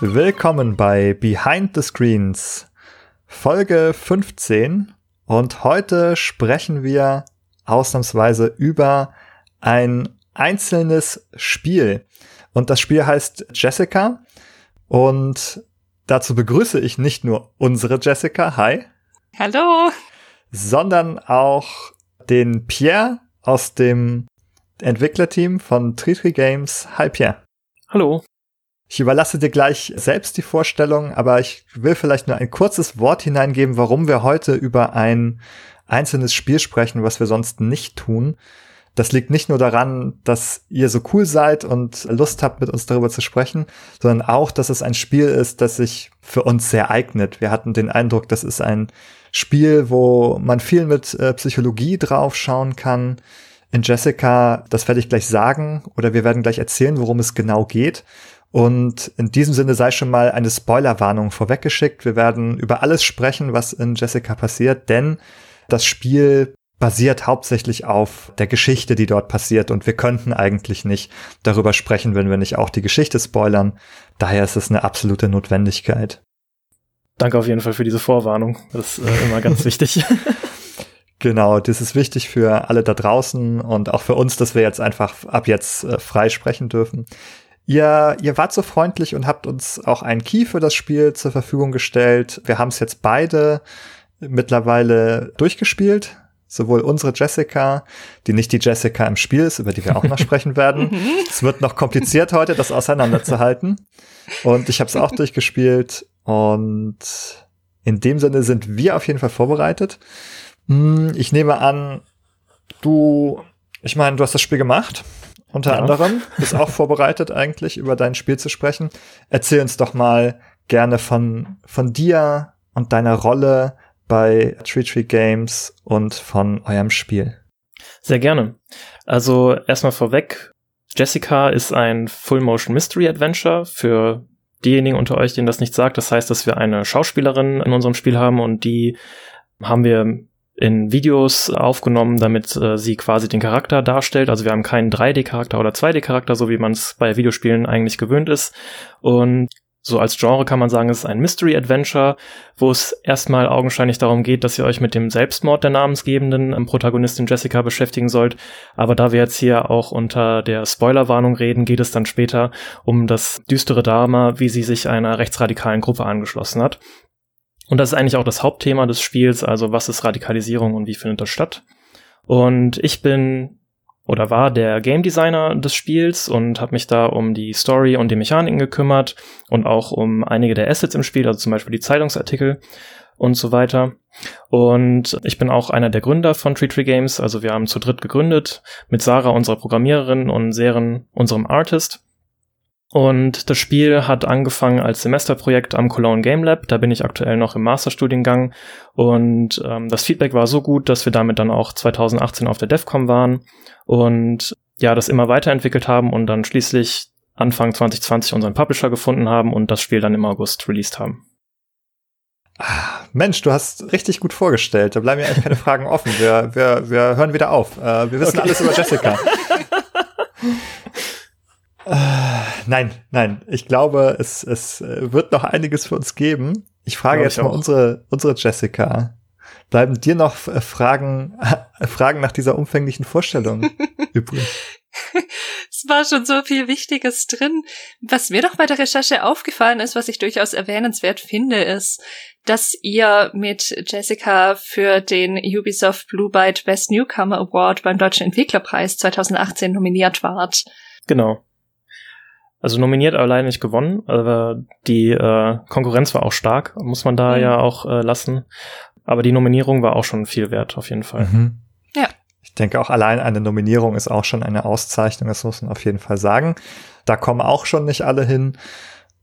Willkommen bei Behind the Screens, Folge 15. Und heute sprechen wir ausnahmsweise über ein einzelnes Spiel. Und das Spiel heißt Jessica. Und dazu begrüße ich nicht nur unsere Jessica, hi. Hallo. Sondern auch den Pierre aus dem Entwicklerteam von Tritri Games. Hi Pierre. Hallo. Ich überlasse dir gleich selbst die Vorstellung, aber ich will vielleicht nur ein kurzes Wort hineingeben, warum wir heute über ein einzelnes Spiel sprechen, was wir sonst nicht tun. Das liegt nicht nur daran, dass ihr so cool seid und Lust habt, mit uns darüber zu sprechen, sondern auch, dass es ein Spiel ist, das sich für uns sehr eignet. Wir hatten den Eindruck, das ist ein Spiel, wo man viel mit äh, Psychologie draufschauen kann. In Jessica, das werde ich gleich sagen, oder wir werden gleich erzählen, worum es genau geht. Und in diesem Sinne sei schon mal eine Spoilerwarnung vorweggeschickt. Wir werden über alles sprechen, was in Jessica passiert, denn das Spiel basiert hauptsächlich auf der Geschichte, die dort passiert und wir könnten eigentlich nicht darüber sprechen, wenn wir nicht auch die Geschichte spoilern. Daher ist es eine absolute Notwendigkeit. Danke auf jeden Fall für diese Vorwarnung. Das ist äh, immer ganz wichtig. Genau, das ist wichtig für alle da draußen und auch für uns, dass wir jetzt einfach ab jetzt äh, frei sprechen dürfen. Ihr, ihr wart so freundlich und habt uns auch einen Key für das Spiel zur Verfügung gestellt. Wir haben es jetzt beide mittlerweile durchgespielt. Sowohl unsere Jessica, die nicht die Jessica im Spiel ist, über die wir auch noch sprechen werden. Es wird noch kompliziert heute, das auseinanderzuhalten. Und ich habe es auch durchgespielt. Und in dem Sinne sind wir auf jeden Fall vorbereitet. Hm, ich nehme an, du, ich meine, du hast das Spiel gemacht unter ja. anderem. Bist auch vorbereitet eigentlich, über dein Spiel zu sprechen. Erzähl uns doch mal gerne von, von dir und deiner Rolle bei Tree Tree Games und von eurem Spiel. Sehr gerne. Also erstmal vorweg, Jessica ist ein Full-Motion Mystery Adventure für diejenigen unter euch, denen das nicht sagt. Das heißt, dass wir eine Schauspielerin in unserem Spiel haben und die haben wir in Videos aufgenommen, damit äh, sie quasi den Charakter darstellt. Also wir haben keinen 3D-Charakter oder 2D-Charakter, so wie man es bei Videospielen eigentlich gewöhnt ist. Und so als Genre kann man sagen, es ist ein Mystery Adventure, wo es erstmal augenscheinlich darum geht, dass ihr euch mit dem Selbstmord der namensgebenden ähm, Protagonistin Jessica beschäftigen sollt. Aber da wir jetzt hier auch unter der Spoilerwarnung reden, geht es dann später um das düstere Drama, wie sie sich einer rechtsradikalen Gruppe angeschlossen hat. Und das ist eigentlich auch das Hauptthema des Spiels, also was ist Radikalisierung und wie findet das statt. Und ich bin oder war der Game Designer des Spiels und habe mich da um die Story und die Mechaniken gekümmert und auch um einige der Assets im Spiel, also zum Beispiel die Zeitungsartikel und so weiter. Und ich bin auch einer der Gründer von Tree Tree Games, also wir haben zu dritt gegründet mit Sarah, unserer Programmiererin und Seren, unserem Artist. Und das Spiel hat angefangen als Semesterprojekt am Cologne Game Lab. Da bin ich aktuell noch im Masterstudiengang. Und ähm, das Feedback war so gut, dass wir damit dann auch 2018 auf der DEFCOM waren und ja, das immer weiterentwickelt haben und dann schließlich Anfang 2020 unseren Publisher gefunden haben und das Spiel dann im August released haben. Ah, Mensch, du hast richtig gut vorgestellt. Da bleiben ja eigentlich keine Fragen offen. Wir, wir, wir hören wieder auf. Äh, wir wissen okay. alles über Jessica. Äh, nein, nein. Ich glaube, es, es wird noch einiges für uns geben. Ich frage Glaube jetzt mal unsere, unsere Jessica. Bleiben dir noch äh, Fragen, Fragen nach dieser umfänglichen Vorstellung übrig? Es war schon so viel Wichtiges drin. Was mir doch bei der Recherche aufgefallen ist, was ich durchaus erwähnenswert finde, ist, dass ihr mit Jessica für den Ubisoft Blue Byte Best Newcomer Award beim Deutschen Entwicklerpreis 2018 nominiert wart. Genau. Also nominiert, aber leider nicht gewonnen. Aber die äh, Konkurrenz war auch stark, muss man da mhm. ja auch äh, lassen. Aber die Nominierung war auch schon viel wert, auf jeden Fall. Mhm. Ja. Ich denke auch allein eine Nominierung ist auch schon eine Auszeichnung, das muss man auf jeden Fall sagen. Da kommen auch schon nicht alle hin.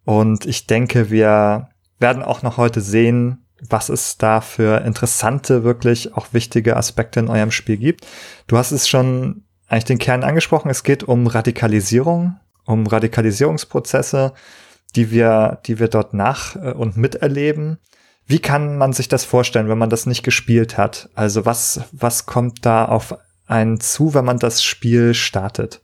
Und ich denke, wir werden auch noch heute sehen, was es da für interessante, wirklich auch wichtige Aspekte in eurem Spiel gibt. Du hast es schon eigentlich den Kern angesprochen. Es geht um Radikalisierung, um Radikalisierungsprozesse, die wir, die wir dort nach äh, und miterleben. Wie kann man sich das vorstellen, wenn man das nicht gespielt hat? Also was, was kommt da auf einen zu, wenn man das Spiel startet?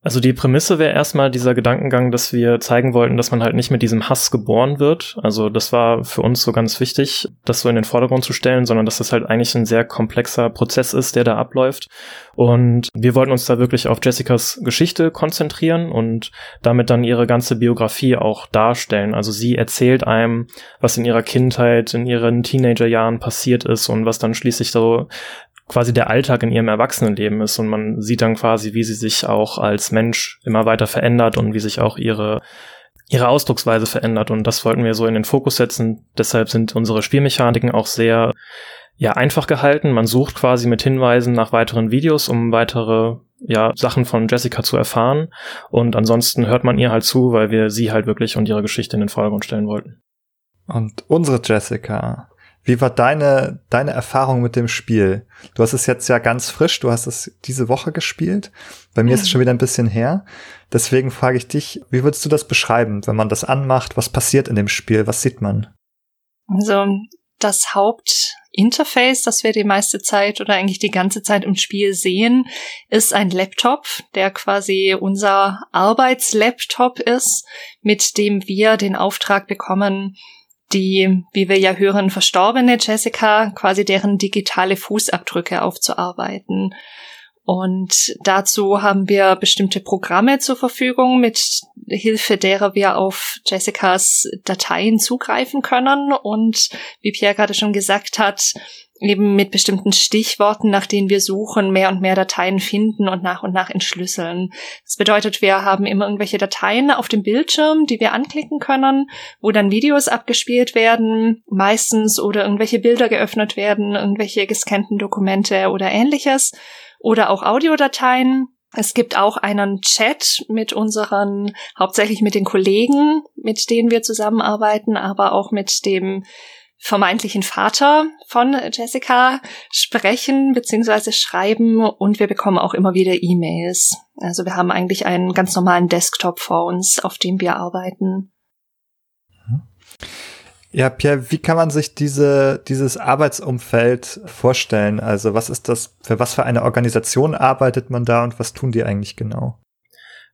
Also die Prämisse wäre erstmal dieser Gedankengang, dass wir zeigen wollten, dass man halt nicht mit diesem Hass geboren wird. Also das war für uns so ganz wichtig, das so in den Vordergrund zu stellen, sondern dass das halt eigentlich ein sehr komplexer Prozess ist, der da abläuft. Und wir wollten uns da wirklich auf Jessicas Geschichte konzentrieren und damit dann ihre ganze Biografie auch darstellen. Also sie erzählt einem, was in ihrer Kindheit, in ihren Teenagerjahren passiert ist und was dann schließlich so quasi der Alltag in ihrem Erwachsenenleben ist und man sieht dann quasi, wie sie sich auch als Mensch immer weiter verändert und wie sich auch ihre ihre Ausdrucksweise verändert und das wollten wir so in den Fokus setzen. Deshalb sind unsere Spielmechaniken auch sehr ja einfach gehalten. Man sucht quasi mit Hinweisen nach weiteren Videos, um weitere ja Sachen von Jessica zu erfahren und ansonsten hört man ihr halt zu, weil wir sie halt wirklich und ihre Geschichte in den Vordergrund stellen wollten. Und unsere Jessica, wie war deine, deine Erfahrung mit dem Spiel? Du hast es jetzt ja ganz frisch, du hast es diese Woche gespielt. Bei mir mhm. ist es schon wieder ein bisschen her. Deswegen frage ich dich, wie würdest du das beschreiben, wenn man das anmacht? Was passiert in dem Spiel? Was sieht man? Also, das Hauptinterface, das wir die meiste Zeit oder eigentlich die ganze Zeit im Spiel sehen, ist ein Laptop, der quasi unser Arbeitslaptop ist, mit dem wir den Auftrag bekommen, die, wie wir ja hören, verstorbene Jessica, quasi deren digitale Fußabdrücke aufzuarbeiten. Und dazu haben wir bestimmte Programme zur Verfügung, mit Hilfe derer wir auf Jessicas Dateien zugreifen können. Und wie Pierre gerade schon gesagt hat, eben mit bestimmten Stichworten, nach denen wir suchen, mehr und mehr Dateien finden und nach und nach entschlüsseln. Das bedeutet, wir haben immer irgendwelche Dateien auf dem Bildschirm, die wir anklicken können, wo dann Videos abgespielt werden, meistens oder irgendwelche Bilder geöffnet werden, irgendwelche gescannten Dokumente oder ähnliches oder auch Audiodateien. Es gibt auch einen Chat mit unseren, hauptsächlich mit den Kollegen, mit denen wir zusammenarbeiten, aber auch mit dem vermeintlichen Vater von Jessica sprechen bzw. schreiben und wir bekommen auch immer wieder E-Mails. Also wir haben eigentlich einen ganz normalen Desktop vor uns, auf dem wir arbeiten. Ja, Pierre, wie kann man sich diese, dieses Arbeitsumfeld vorstellen? Also was ist das, für was für eine Organisation arbeitet man da und was tun die eigentlich genau?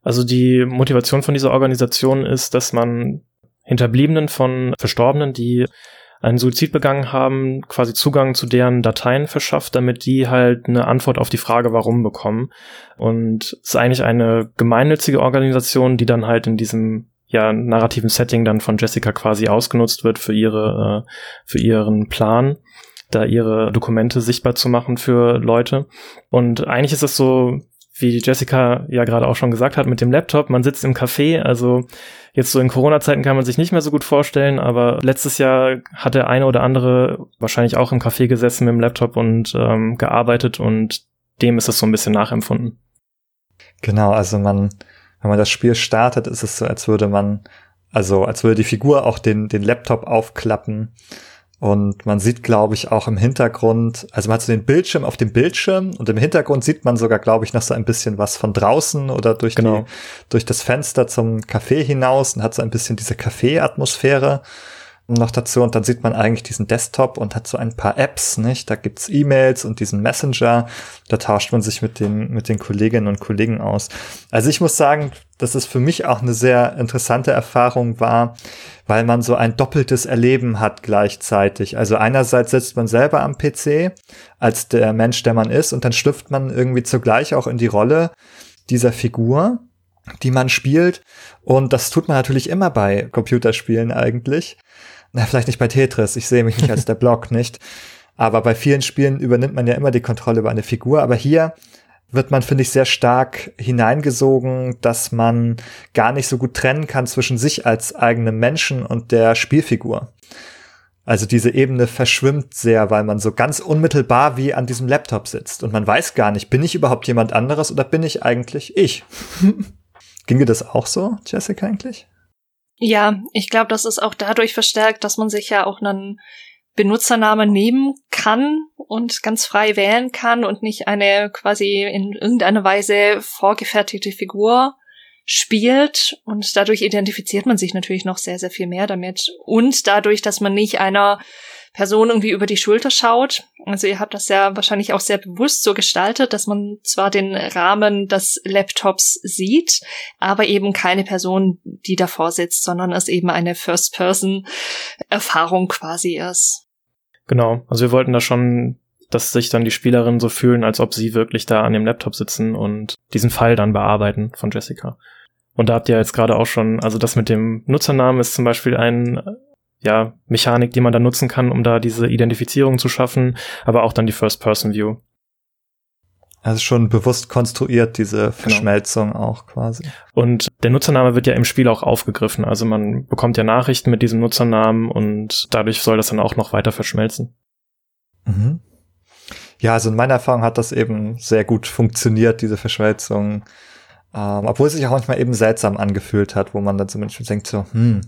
Also die Motivation von dieser Organisation ist, dass man Hinterbliebenen von Verstorbenen, die einen Suizid begangen haben, quasi Zugang zu deren Dateien verschafft, damit die halt eine Antwort auf die Frage, warum bekommen. Und es ist eigentlich eine gemeinnützige Organisation, die dann halt in diesem ja narrativen Setting dann von Jessica quasi ausgenutzt wird für ihre äh, für ihren Plan da ihre Dokumente sichtbar zu machen für Leute. Und eigentlich ist es so, wie Jessica ja gerade auch schon gesagt hat, mit dem Laptop, man sitzt im Café, also jetzt so in Corona-Zeiten kann man sich nicht mehr so gut vorstellen, aber letztes Jahr hat der eine oder andere wahrscheinlich auch im Café gesessen mit dem Laptop und ähm, gearbeitet und dem ist es so ein bisschen nachempfunden. Genau, also man, wenn man das Spiel startet, ist es so, als würde man, also als würde die Figur auch den, den Laptop aufklappen und man sieht, glaube ich, auch im Hintergrund, also man hat so den Bildschirm auf dem Bildschirm und im Hintergrund sieht man sogar, glaube ich, noch so ein bisschen was von draußen oder durch, genau. die, durch das Fenster zum Café hinaus und hat so ein bisschen diese Café-Atmosphäre noch dazu und dann sieht man eigentlich diesen Desktop und hat so ein paar Apps, nicht? Da gibt's E-Mails und diesen Messenger, da tauscht man sich mit den, mit den Kolleginnen und Kollegen aus. Also ich muss sagen, dass es für mich auch eine sehr interessante Erfahrung war, weil man so ein doppeltes Erleben hat gleichzeitig. Also einerseits sitzt man selber am PC als der Mensch, der man ist und dann schlüpft man irgendwie zugleich auch in die Rolle dieser Figur die man spielt. Und das tut man natürlich immer bei Computerspielen eigentlich na, vielleicht nicht bei Tetris, ich sehe mich nicht als der Block, nicht? Aber bei vielen Spielen übernimmt man ja immer die Kontrolle über eine Figur. Aber hier wird man, finde ich, sehr stark hineingesogen, dass man gar nicht so gut trennen kann zwischen sich als eigenem Menschen und der Spielfigur. Also diese Ebene verschwimmt sehr, weil man so ganz unmittelbar wie an diesem Laptop sitzt und man weiß gar nicht, bin ich überhaupt jemand anderes oder bin ich eigentlich ich? Ging dir das auch so, Jessica, eigentlich? Ja, ich glaube, das ist auch dadurch verstärkt, dass man sich ja auch einen Benutzernamen nehmen kann und ganz frei wählen kann und nicht eine quasi in irgendeiner Weise vorgefertigte Figur spielt und dadurch identifiziert man sich natürlich noch sehr, sehr viel mehr damit. Und dadurch, dass man nicht einer Person irgendwie über die Schulter schaut. Also ihr habt das ja wahrscheinlich auch sehr bewusst so gestaltet, dass man zwar den Rahmen des Laptops sieht, aber eben keine Person, die davor sitzt, sondern es eben eine First-Person-Erfahrung quasi ist. Genau, also wir wollten da schon dass sich dann die Spielerinnen so fühlen, als ob sie wirklich da an dem Laptop sitzen und diesen Fall dann bearbeiten von Jessica. Und da habt ihr jetzt gerade auch schon, also das mit dem Nutzernamen ist zum Beispiel ein ja, Mechanik, die man dann nutzen kann, um da diese Identifizierung zu schaffen, aber auch dann die First-Person-View. Also schon bewusst konstruiert, diese genau. Verschmelzung genau. auch quasi. Und der Nutzername wird ja im Spiel auch aufgegriffen. Also man bekommt ja Nachrichten mit diesem Nutzernamen und dadurch soll das dann auch noch weiter verschmelzen. Mhm. Ja, also in meiner Erfahrung hat das eben sehr gut funktioniert, diese Verschmelzung. Ähm, obwohl es sich auch manchmal eben seltsam angefühlt hat, wo man dann zumindest denkt so, hm,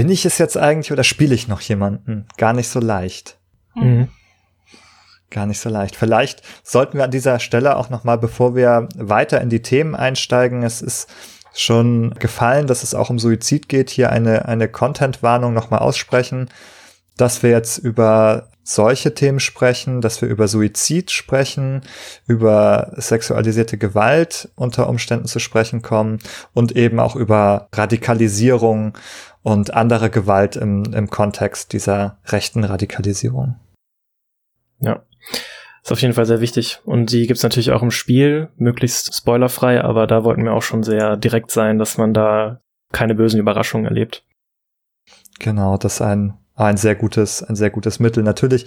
bin ich es jetzt eigentlich oder spiele ich noch jemanden? Gar nicht so leicht. Mhm. Gar nicht so leicht. Vielleicht sollten wir an dieser Stelle auch noch mal, bevor wir weiter in die Themen einsteigen, es ist schon gefallen, dass es auch um Suizid geht, hier eine, eine Content-Warnung noch mal aussprechen, dass wir jetzt über solche Themen sprechen, dass wir über Suizid sprechen, über sexualisierte Gewalt unter Umständen zu sprechen kommen und eben auch über Radikalisierung und andere Gewalt im, im Kontext dieser rechten Radikalisierung. Ja. Ist auf jeden Fall sehr wichtig. Und die gibt's natürlich auch im Spiel, möglichst spoilerfrei, aber da wollten wir auch schon sehr direkt sein, dass man da keine bösen Überraschungen erlebt. Genau, das ist ein, ein sehr gutes, ein sehr gutes Mittel. Natürlich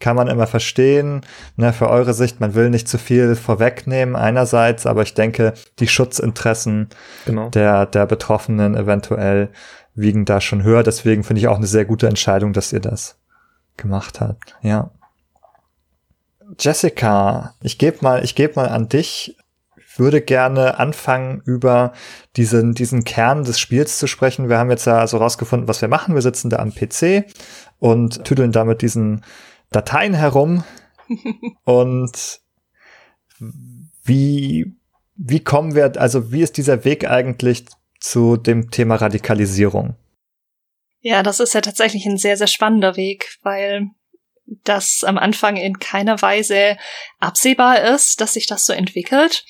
kann man immer verstehen, ne, für eure Sicht, man will nicht zu viel vorwegnehmen einerseits, aber ich denke, die Schutzinteressen genau. der, der Betroffenen eventuell wiegen da schon höher. Deswegen finde ich auch eine sehr gute Entscheidung, dass ihr das gemacht habt. Ja. Jessica, ich gebe mal, ich gebe mal an dich. Ich würde gerne anfangen, über diesen, diesen Kern des Spiels zu sprechen. Wir haben jetzt ja also rausgefunden, was wir machen. Wir sitzen da am PC und tüdeln damit diesen Dateien herum. und wie, wie kommen wir, also wie ist dieser Weg eigentlich zu dem Thema Radikalisierung. Ja, das ist ja tatsächlich ein sehr, sehr spannender Weg, weil das am Anfang in keiner Weise absehbar ist, dass sich das so entwickelt.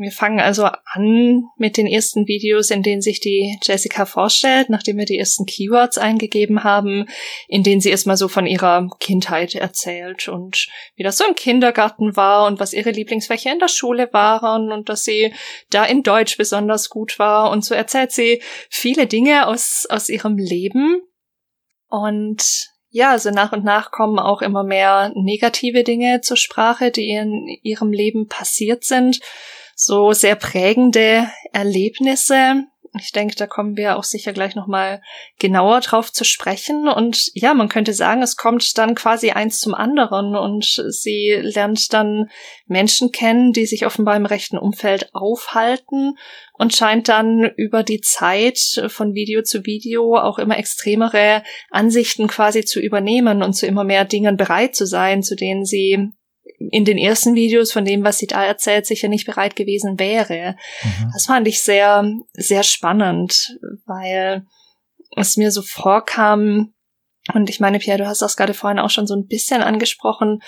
Wir fangen also an mit den ersten Videos, in denen sich die Jessica vorstellt, nachdem wir die ersten Keywords eingegeben haben, in denen sie erstmal so von ihrer Kindheit erzählt und wie das so im Kindergarten war und was ihre Lieblingsfächer in der Schule waren und dass sie da in Deutsch besonders gut war. Und so erzählt sie viele Dinge aus, aus ihrem Leben. Und ja, also nach und nach kommen auch immer mehr negative Dinge zur Sprache, die in ihrem Leben passiert sind so sehr prägende Erlebnisse. Ich denke, da kommen wir auch sicher gleich nochmal genauer drauf zu sprechen. Und ja, man könnte sagen, es kommt dann quasi eins zum anderen und sie lernt dann Menschen kennen, die sich offenbar im rechten Umfeld aufhalten und scheint dann über die Zeit von Video zu Video auch immer extremere Ansichten quasi zu übernehmen und zu immer mehr Dingen bereit zu sein, zu denen sie in den ersten Videos von dem, was sie da erzählt, sicher nicht bereit gewesen wäre. Mhm. Das fand ich sehr, sehr spannend, weil es mir so vorkam, und ich meine, Pierre, du hast das gerade vorhin auch schon so ein bisschen angesprochen,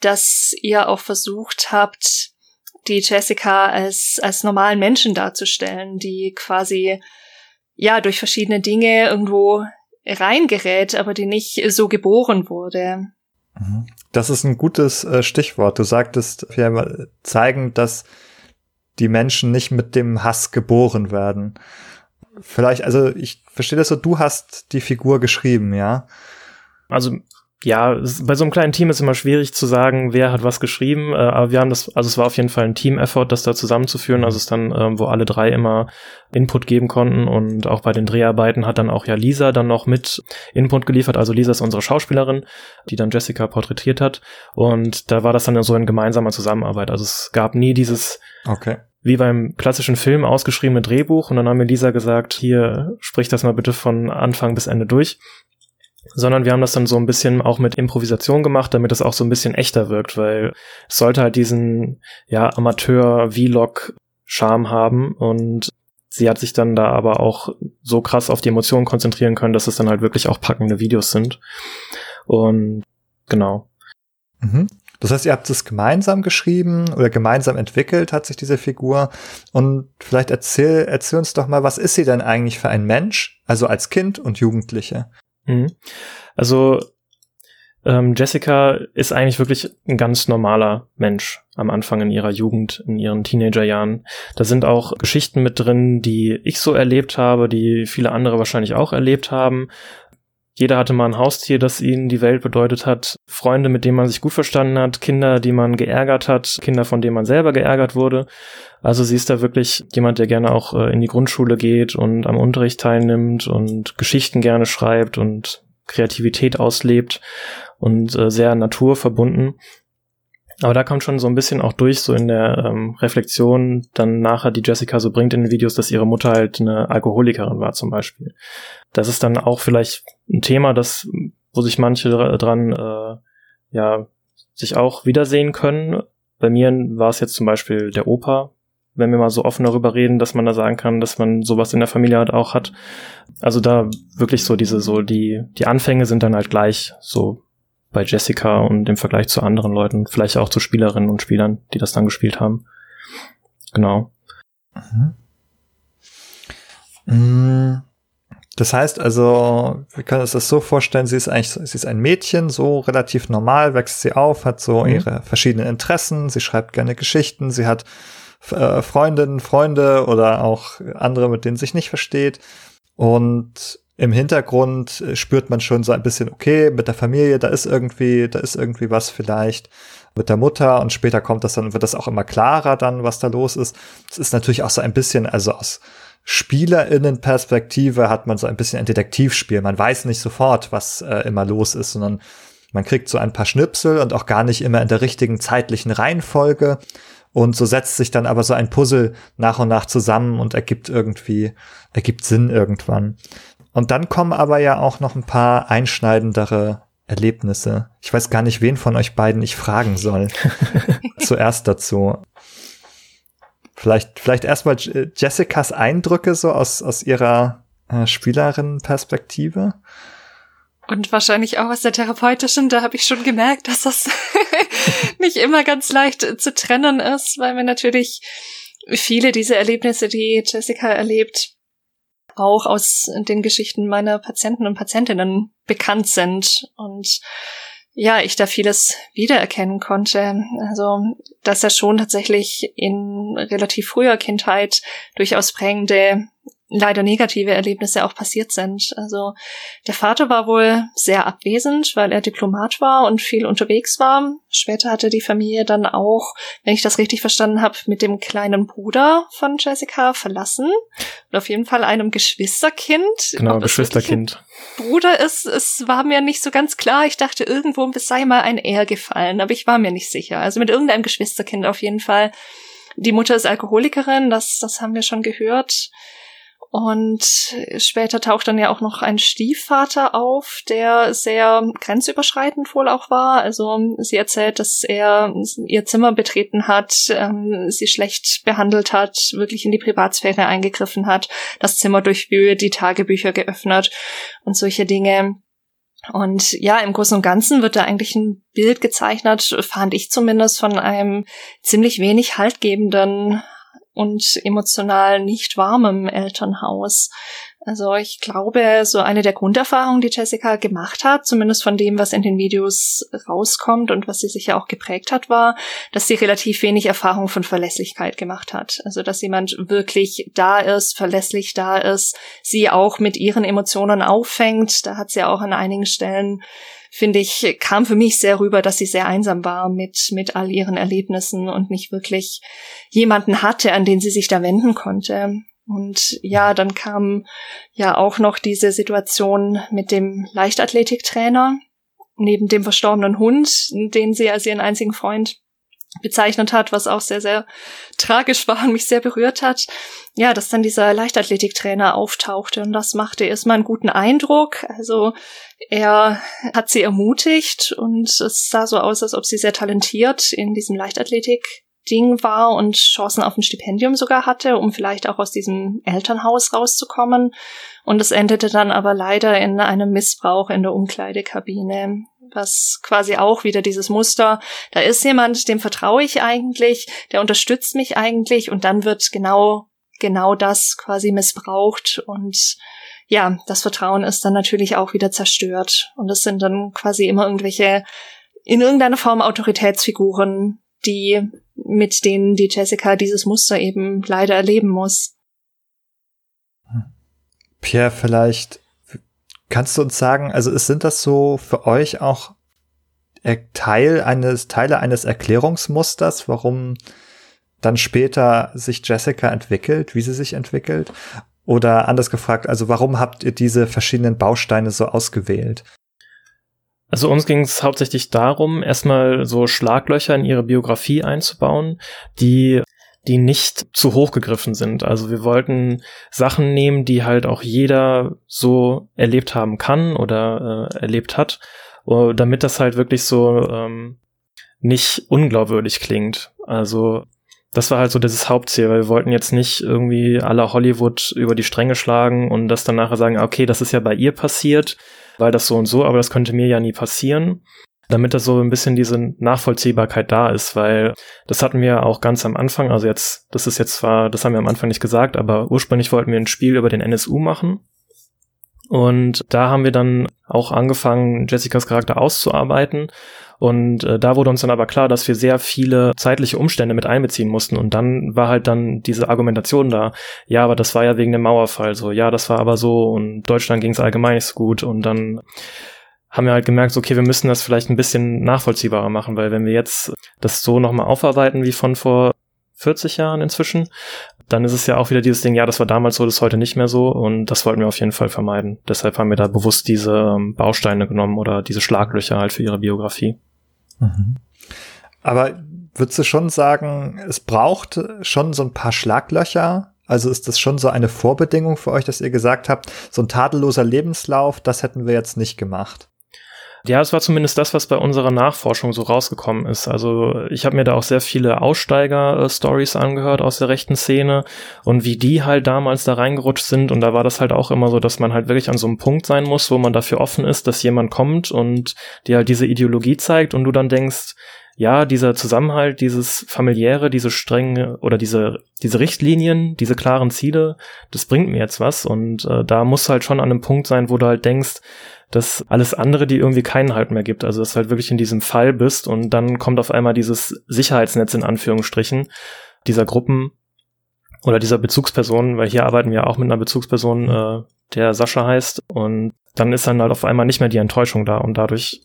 dass ihr auch versucht habt, die Jessica als, als normalen Menschen darzustellen, die quasi, ja, durch verschiedene Dinge irgendwo reingerät, aber die nicht so geboren wurde. Das ist ein gutes äh, Stichwort. Du sagtest, wir zeigen, dass die Menschen nicht mit dem Hass geboren werden. Vielleicht, also ich verstehe das so, du hast die Figur geschrieben, ja? Also ja, bei so einem kleinen Team ist immer schwierig zu sagen, wer hat was geschrieben, äh, aber wir haben das, also es war auf jeden Fall ein Team-Effort, das da zusammenzuführen, also es dann, ähm, wo alle drei immer Input geben konnten und auch bei den Dreharbeiten hat dann auch ja Lisa dann noch mit Input geliefert, also Lisa ist unsere Schauspielerin, die dann Jessica porträtiert hat und da war das dann so in gemeinsamer Zusammenarbeit, also es gab nie dieses okay. wie beim klassischen Film ausgeschriebene Drehbuch und dann haben mir Lisa gesagt, hier sprich das mal bitte von Anfang bis Ende durch sondern wir haben das dann so ein bisschen auch mit Improvisation gemacht, damit es auch so ein bisschen echter wirkt, weil es sollte halt diesen ja Amateur-Vlog-Charme haben und sie hat sich dann da aber auch so krass auf die Emotionen konzentrieren können, dass es dann halt wirklich auch packende Videos sind. Und genau. Mhm. Das heißt, ihr habt es gemeinsam geschrieben oder gemeinsam entwickelt, hat sich diese Figur. Und vielleicht erzähl, erzähl uns doch mal, was ist sie denn eigentlich für ein Mensch? Also als Kind und Jugendliche. Mhm. Also ähm, Jessica ist eigentlich wirklich ein ganz normaler Mensch am Anfang in ihrer Jugend, in ihren Teenagerjahren. Da sind auch Geschichten mit drin, die ich so erlebt habe, die viele andere wahrscheinlich auch erlebt haben. Jeder hatte mal ein Haustier, das ihnen die Welt bedeutet hat, Freunde, mit denen man sich gut verstanden hat, Kinder, die man geärgert hat, Kinder, von denen man selber geärgert wurde. Also sie ist da wirklich jemand, der gerne auch äh, in die Grundschule geht und am Unterricht teilnimmt und Geschichten gerne schreibt und Kreativität auslebt und äh, sehr naturverbunden. Aber da kommt schon so ein bisschen auch durch, so in der ähm, Reflexion dann nachher, die Jessica so bringt in den Videos, dass ihre Mutter halt eine Alkoholikerin war zum Beispiel. Das ist dann auch vielleicht ein Thema, das, wo sich manche dran, äh, ja, sich auch wiedersehen können. Bei mir war es jetzt zum Beispiel der Opa, wenn wir mal so offen darüber reden, dass man da sagen kann, dass man sowas in der Familie halt auch hat. Also da wirklich so diese, so die, die Anfänge sind dann halt gleich so bei Jessica und im Vergleich zu anderen Leuten, vielleicht auch zu Spielerinnen und Spielern, die das dann gespielt haben. Genau. Mhm. Mm, das heißt also, wir können uns das so vorstellen, sie ist eigentlich, sie ist ein Mädchen, so relativ normal, wächst sie auf, hat so mhm. ihre verschiedenen Interessen, sie schreibt gerne Geschichten, sie hat äh, Freundinnen, Freunde oder auch andere, mit denen sich nicht versteht. Und im Hintergrund äh, spürt man schon so ein bisschen, okay, mit der Familie, da ist irgendwie, da ist irgendwie was vielleicht mit der Mutter und später kommt das dann, wird das auch immer klarer dann, was da los ist. Es ist natürlich auch so ein bisschen, also aus SpielerInnen-Perspektive hat man so ein bisschen ein Detektivspiel. Man weiß nicht sofort, was äh, immer los ist, sondern man kriegt so ein paar Schnipsel und auch gar nicht immer in der richtigen zeitlichen Reihenfolge. Und so setzt sich dann aber so ein Puzzle nach und nach zusammen und ergibt irgendwie, ergibt Sinn irgendwann. Und dann kommen aber ja auch noch ein paar einschneidendere Erlebnisse. Ich weiß gar nicht, wen von euch beiden ich fragen soll. Zuerst dazu. Vielleicht, vielleicht erstmal Jessicas Eindrücke so aus, aus ihrer äh, Spielerin-Perspektive. Und wahrscheinlich auch aus der therapeutischen, da habe ich schon gemerkt, dass das nicht immer ganz leicht zu trennen ist, weil wir natürlich viele dieser Erlebnisse, die Jessica erlebt, auch aus den Geschichten meiner Patienten und Patientinnen bekannt sind und ja, ich da vieles wiedererkennen konnte. Also, dass er schon tatsächlich in relativ früher Kindheit durchaus prägende leider negative Erlebnisse auch passiert sind. Also der Vater war wohl sehr abwesend, weil er Diplomat war und viel unterwegs war. Später hatte die Familie dann auch, wenn ich das richtig verstanden habe, mit dem kleinen Bruder von Jessica verlassen. Und auf jeden Fall einem Geschwisterkind. Genau, Geschwisterkind. Bruder ist, es war mir nicht so ganz klar. Ich dachte, irgendwo sei mal ein Er gefallen, aber ich war mir nicht sicher. Also mit irgendeinem Geschwisterkind auf jeden Fall. Die Mutter ist Alkoholikerin, das, das haben wir schon gehört. Und später taucht dann ja auch noch ein Stiefvater auf, der sehr grenzüberschreitend wohl auch war. Also sie erzählt, dass er ihr Zimmer betreten hat, ähm, sie schlecht behandelt hat, wirklich in die Privatsphäre eingegriffen hat, das Zimmer durchwühlt, die Tagebücher geöffnet und solche Dinge. Und ja, im Großen und Ganzen wird da eigentlich ein Bild gezeichnet, fand ich zumindest, von einem ziemlich wenig haltgebenden und emotional nicht warmem Elternhaus. Also ich glaube, so eine der Grunderfahrungen, die Jessica gemacht hat, zumindest von dem, was in den Videos rauskommt und was sie sich ja auch geprägt hat, war, dass sie relativ wenig Erfahrung von Verlässlichkeit gemacht hat. Also dass jemand wirklich da ist, verlässlich da ist, sie auch mit ihren Emotionen auffängt. Da hat sie auch an einigen Stellen finde ich, kam für mich sehr rüber, dass sie sehr einsam war mit, mit all ihren Erlebnissen und nicht wirklich jemanden hatte, an den sie sich da wenden konnte. Und ja, dann kam ja auch noch diese Situation mit dem Leichtathletiktrainer neben dem verstorbenen Hund, den sie als ihren einzigen Freund bezeichnet hat, was auch sehr, sehr tragisch war und mich sehr berührt hat. Ja, dass dann dieser Leichtathletiktrainer auftauchte und das machte erstmal einen guten Eindruck. Also er hat sie ermutigt und es sah so aus, als ob sie sehr talentiert in diesem Leichtathletik Ding war und Chancen auf ein Stipendium sogar hatte, um vielleicht auch aus diesem Elternhaus rauszukommen. Und es endete dann aber leider in einem Missbrauch in der Umkleidekabine, was quasi auch wieder dieses Muster, da ist jemand, dem vertraue ich eigentlich, der unterstützt mich eigentlich und dann wird genau, genau das quasi missbraucht und ja, das Vertrauen ist dann natürlich auch wieder zerstört. Und es sind dann quasi immer irgendwelche, in irgendeiner Form Autoritätsfiguren, die mit denen die Jessica dieses Muster eben leider erleben muss. Pierre, vielleicht kannst du uns sagen, also sind das so für euch auch Teil eines, Teile eines Erklärungsmusters, warum dann später sich Jessica entwickelt, wie sie sich entwickelt? Oder anders gefragt, also warum habt ihr diese verschiedenen Bausteine so ausgewählt? Also uns ging es hauptsächlich darum, erstmal so Schlaglöcher in ihre Biografie einzubauen, die die nicht zu hoch gegriffen sind. Also wir wollten Sachen nehmen, die halt auch jeder so erlebt haben kann oder äh, erlebt hat, uh, damit das halt wirklich so ähm, nicht unglaubwürdig klingt. Also das war halt so dieses Hauptziel, weil wir wollten jetzt nicht irgendwie aller Hollywood über die Stränge schlagen und das dann nachher sagen, okay, das ist ja bei ihr passiert, weil das so und so, aber das könnte mir ja nie passieren, damit das so ein bisschen diese Nachvollziehbarkeit da ist, weil das hatten wir auch ganz am Anfang, also jetzt, das ist jetzt zwar, das haben wir am Anfang nicht gesagt, aber ursprünglich wollten wir ein Spiel über den NSU machen und da haben wir dann auch angefangen, Jessicas Charakter auszuarbeiten. Und äh, da wurde uns dann aber klar, dass wir sehr viele zeitliche Umstände mit einbeziehen mussten. Und dann war halt dann diese Argumentation da, ja, aber das war ja wegen dem Mauerfall so, ja, das war aber so und Deutschland ging es allgemein nicht so gut. Und dann haben wir halt gemerkt, okay, wir müssen das vielleicht ein bisschen nachvollziehbarer machen, weil wenn wir jetzt das so nochmal aufarbeiten wie von vor 40 Jahren inzwischen, dann ist es ja auch wieder dieses Ding, ja, das war damals so, das ist heute nicht mehr so und das wollten wir auf jeden Fall vermeiden. Deshalb haben wir da bewusst diese ähm, Bausteine genommen oder diese Schlaglöcher halt für ihre Biografie. Mhm. Aber würdest du schon sagen, es braucht schon so ein paar Schlaglöcher? Also ist das schon so eine Vorbedingung für euch, dass ihr gesagt habt, so ein tadelloser Lebenslauf, das hätten wir jetzt nicht gemacht? Ja, es war zumindest das, was bei unserer Nachforschung so rausgekommen ist. Also ich habe mir da auch sehr viele Aussteiger-Stories angehört aus der rechten Szene und wie die halt damals da reingerutscht sind. Und da war das halt auch immer so, dass man halt wirklich an so einem Punkt sein muss, wo man dafür offen ist, dass jemand kommt und dir halt diese Ideologie zeigt und du dann denkst, ja, dieser Zusammenhalt, dieses familiäre, diese strenge oder diese, diese Richtlinien, diese klaren Ziele, das bringt mir jetzt was. Und äh, da muss halt schon an einem Punkt sein, wo du halt denkst, dass alles andere die irgendwie keinen Halt mehr gibt. Also dass du halt wirklich in diesem Fall bist und dann kommt auf einmal dieses Sicherheitsnetz in Anführungsstrichen dieser Gruppen oder dieser Bezugsperson, weil hier arbeiten wir auch mit einer Bezugsperson, äh, der Sascha heißt und dann ist dann halt auf einmal nicht mehr die Enttäuschung da und dadurch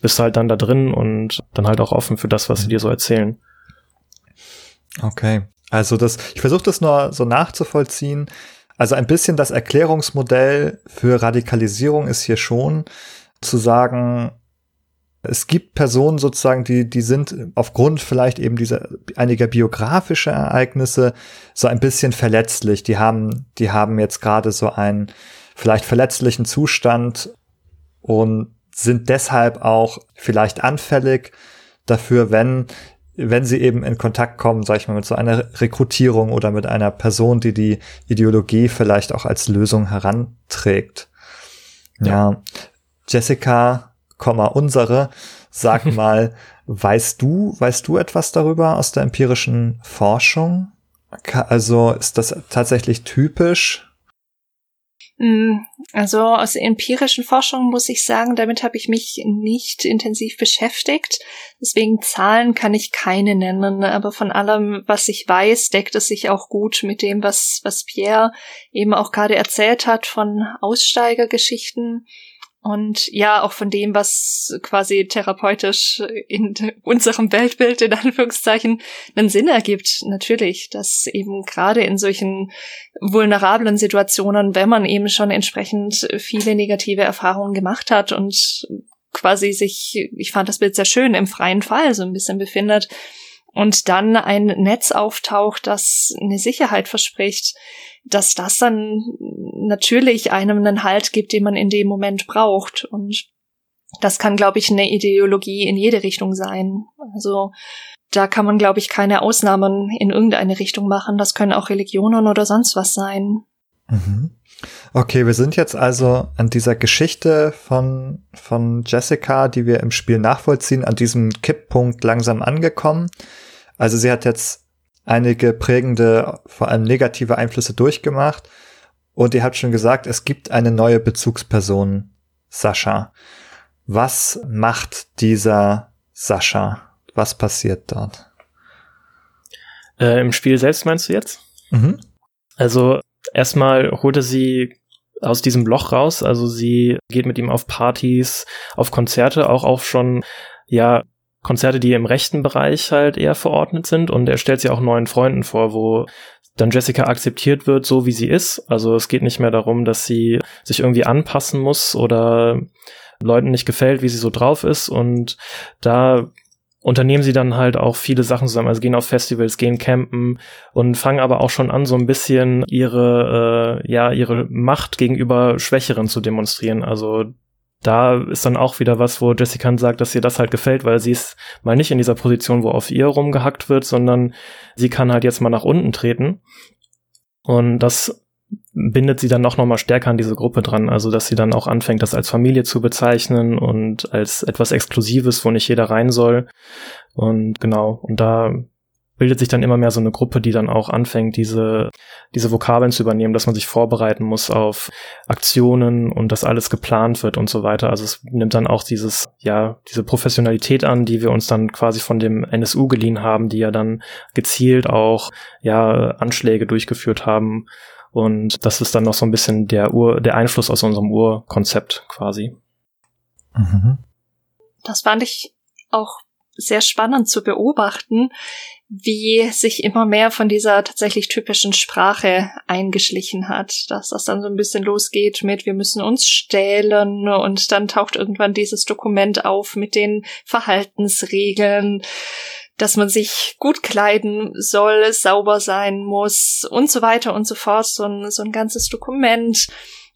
bist du halt dann da drin und dann halt auch offen für das, was sie dir so erzählen. Okay. Also das, ich versuche das nur so nachzuvollziehen. Also ein bisschen das Erklärungsmodell für Radikalisierung ist hier schon zu sagen, es gibt Personen sozusagen, die, die sind aufgrund vielleicht eben dieser einiger biografischer Ereignisse so ein bisschen verletzlich. Die haben, die haben jetzt gerade so einen vielleicht verletzlichen Zustand und sind deshalb auch vielleicht anfällig dafür, wenn wenn sie eben in Kontakt kommen, sag ich mal, mit so einer Rekrutierung oder mit einer Person, die die Ideologie vielleicht auch als Lösung heranträgt. Ja, ja. Jessica, unsere, sag mal, weißt du, weißt du etwas darüber aus der empirischen Forschung? Also ist das tatsächlich typisch also aus empirischen Forschung muss ich sagen, damit habe ich mich nicht intensiv beschäftigt. Deswegen Zahlen kann ich keine nennen, aber von allem, was ich weiß, deckt es sich auch gut mit dem, was, was Pierre eben auch gerade erzählt hat von Aussteigergeschichten. Und ja, auch von dem, was quasi therapeutisch in unserem Weltbild in Anführungszeichen einen Sinn ergibt. Natürlich, dass eben gerade in solchen vulnerablen Situationen, wenn man eben schon entsprechend viele negative Erfahrungen gemacht hat und quasi sich, ich fand das Bild sehr schön, im freien Fall so ein bisschen befindet, und dann ein Netz auftaucht, das eine Sicherheit verspricht, dass das dann natürlich einem einen Halt gibt, den man in dem Moment braucht. Und das kann, glaube ich, eine Ideologie in jede Richtung sein. Also da kann man, glaube ich, keine Ausnahmen in irgendeine Richtung machen. Das können auch Religionen oder sonst was sein. Mhm. Okay, wir sind jetzt also an dieser Geschichte von, von Jessica, die wir im Spiel nachvollziehen, an diesem Kipppunkt langsam angekommen. Also sie hat jetzt einige prägende, vor allem negative Einflüsse durchgemacht. Und ihr habt schon gesagt, es gibt eine neue Bezugsperson, Sascha. Was macht dieser Sascha? Was passiert dort? Äh, Im Spiel selbst meinst du jetzt? Mhm. Also erstmal holte sie aus diesem Loch raus. Also sie geht mit ihm auf Partys, auf Konzerte, auch auf schon, ja, Konzerte, die im rechten Bereich halt eher verordnet sind. Und er stellt sie auch neuen Freunden vor, wo dann Jessica akzeptiert wird, so wie sie ist. Also es geht nicht mehr darum, dass sie sich irgendwie anpassen muss oder Leuten nicht gefällt, wie sie so drauf ist. Und da unternehmen sie dann halt auch viele Sachen zusammen, also gehen auf Festivals, gehen campen und fangen aber auch schon an, so ein bisschen ihre, äh, ja, ihre Macht gegenüber Schwächeren zu demonstrieren. Also da ist dann auch wieder was, wo Jessica sagt, dass ihr das halt gefällt, weil sie ist mal nicht in dieser Position, wo auf ihr rumgehackt wird, sondern sie kann halt jetzt mal nach unten treten. Und das bindet sie dann auch noch mal stärker an diese Gruppe dran, also dass sie dann auch anfängt, das als Familie zu bezeichnen und als etwas Exklusives, wo nicht jeder rein soll. Und genau, und da bildet sich dann immer mehr so eine Gruppe, die dann auch anfängt, diese, diese Vokabeln zu übernehmen, dass man sich vorbereiten muss auf Aktionen und dass alles geplant wird und so weiter. Also es nimmt dann auch dieses, ja, diese Professionalität an, die wir uns dann quasi von dem NSU geliehen haben, die ja dann gezielt auch, ja, Anschläge durchgeführt haben und das ist dann noch so ein bisschen der Ur, der Einfluss aus unserem Urkonzept quasi. Mhm. Das fand ich auch sehr spannend zu beobachten, wie sich immer mehr von dieser tatsächlich typischen Sprache eingeschlichen hat, dass das dann so ein bisschen losgeht mit wir müssen uns stählen und dann taucht irgendwann dieses Dokument auf mit den Verhaltensregeln dass man sich gut kleiden soll, sauber sein muss und so weiter und so fort, so ein, so ein ganzes Dokument.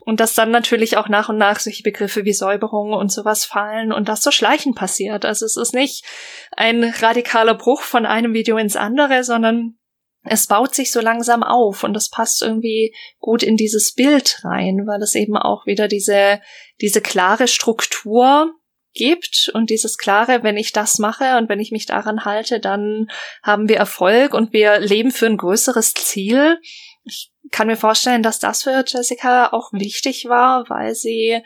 Und dass dann natürlich auch nach und nach solche Begriffe wie Säuberung und sowas fallen und das so schleichend passiert. Also es ist nicht ein radikaler Bruch von einem Video ins andere, sondern es baut sich so langsam auf und das passt irgendwie gut in dieses Bild rein, weil es eben auch wieder diese, diese klare Struktur gibt und dieses klare, wenn ich das mache und wenn ich mich daran halte, dann haben wir Erfolg und wir leben für ein größeres Ziel. Ich kann mir vorstellen, dass das für Jessica auch wichtig war, weil sie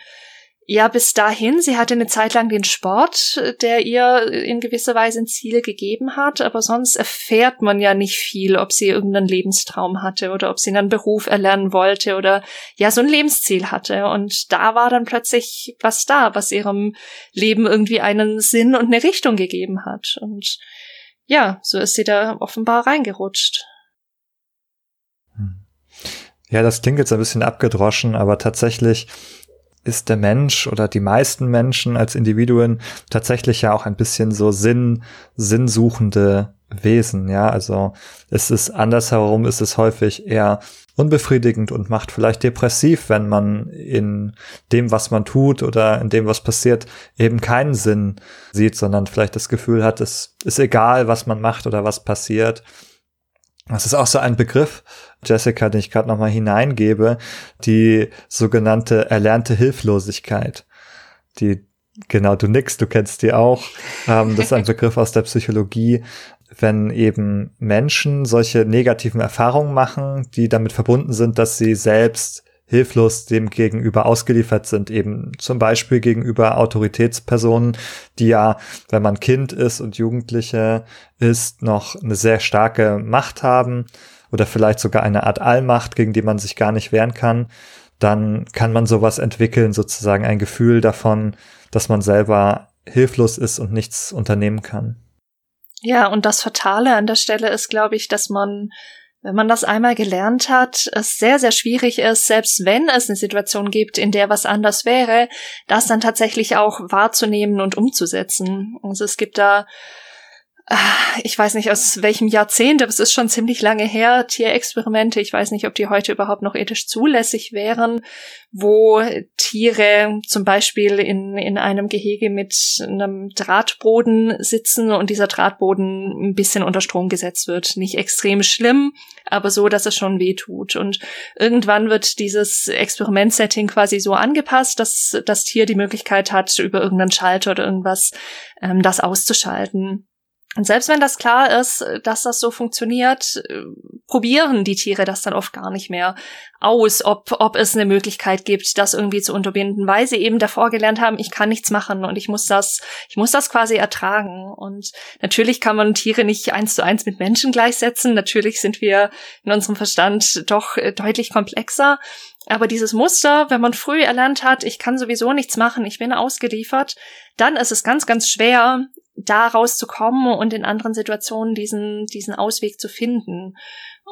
ja, bis dahin, sie hatte eine Zeit lang den Sport, der ihr in gewisser Weise ein Ziel gegeben hat, aber sonst erfährt man ja nicht viel, ob sie irgendeinen Lebenstraum hatte oder ob sie einen Beruf erlernen wollte oder ja, so ein Lebensziel hatte. Und da war dann plötzlich was da, was ihrem Leben irgendwie einen Sinn und eine Richtung gegeben hat. Und ja, so ist sie da offenbar reingerutscht. Ja, das klingt jetzt ein bisschen abgedroschen, aber tatsächlich ist der Mensch oder die meisten Menschen als Individuen tatsächlich ja auch ein bisschen so Sinn, sinnsuchende Wesen, ja, also es ist andersherum, ist es häufig eher unbefriedigend und macht vielleicht depressiv, wenn man in dem, was man tut oder in dem, was passiert, eben keinen Sinn sieht, sondern vielleicht das Gefühl hat, es ist egal, was man macht oder was passiert. Das ist auch so ein Begriff, Jessica, den ich gerade nochmal hineingebe, die sogenannte erlernte Hilflosigkeit. Die, genau, du nix, du kennst die auch. Ähm, das ist ein Begriff aus der Psychologie, wenn eben Menschen solche negativen Erfahrungen machen, die damit verbunden sind, dass sie selbst hilflos dem gegenüber ausgeliefert sind, eben zum Beispiel gegenüber Autoritätspersonen, die ja, wenn man Kind ist und Jugendliche ist, noch eine sehr starke Macht haben oder vielleicht sogar eine Art Allmacht, gegen die man sich gar nicht wehren kann, dann kann man sowas entwickeln, sozusagen ein Gefühl davon, dass man selber hilflos ist und nichts unternehmen kann. Ja, und das Fatale an der Stelle ist, glaube ich, dass man wenn man das einmal gelernt hat, es sehr, sehr schwierig ist, selbst wenn es eine Situation gibt, in der was anders wäre, das dann tatsächlich auch wahrzunehmen und umzusetzen. Also es gibt da, ich weiß nicht aus welchem Jahrzehnt, aber es ist schon ziemlich lange her, Tierexperimente. Ich weiß nicht, ob die heute überhaupt noch ethisch zulässig wären, wo Tiere zum Beispiel in, in einem Gehege mit einem Drahtboden sitzen und dieser Drahtboden ein bisschen unter Strom gesetzt wird. Nicht extrem schlimm, aber so, dass es schon weh tut. Und irgendwann wird dieses Experimentsetting quasi so angepasst, dass das Tier die Möglichkeit hat, über irgendeinen Schalter oder irgendwas ähm, das auszuschalten. Und selbst wenn das klar ist, dass das so funktioniert, äh, probieren die Tiere das dann oft gar nicht mehr aus, ob, ob es eine Möglichkeit gibt, das irgendwie zu unterbinden, weil sie eben davor gelernt haben, ich kann nichts machen und ich muss das, ich muss das quasi ertragen. Und natürlich kann man Tiere nicht eins zu eins mit Menschen gleichsetzen. Natürlich sind wir in unserem Verstand doch äh, deutlich komplexer. Aber dieses Muster, wenn man früh erlernt hat, ich kann sowieso nichts machen, ich bin ausgeliefert, dann ist es ganz, ganz schwer, da rauszukommen und in anderen Situationen diesen, diesen Ausweg zu finden.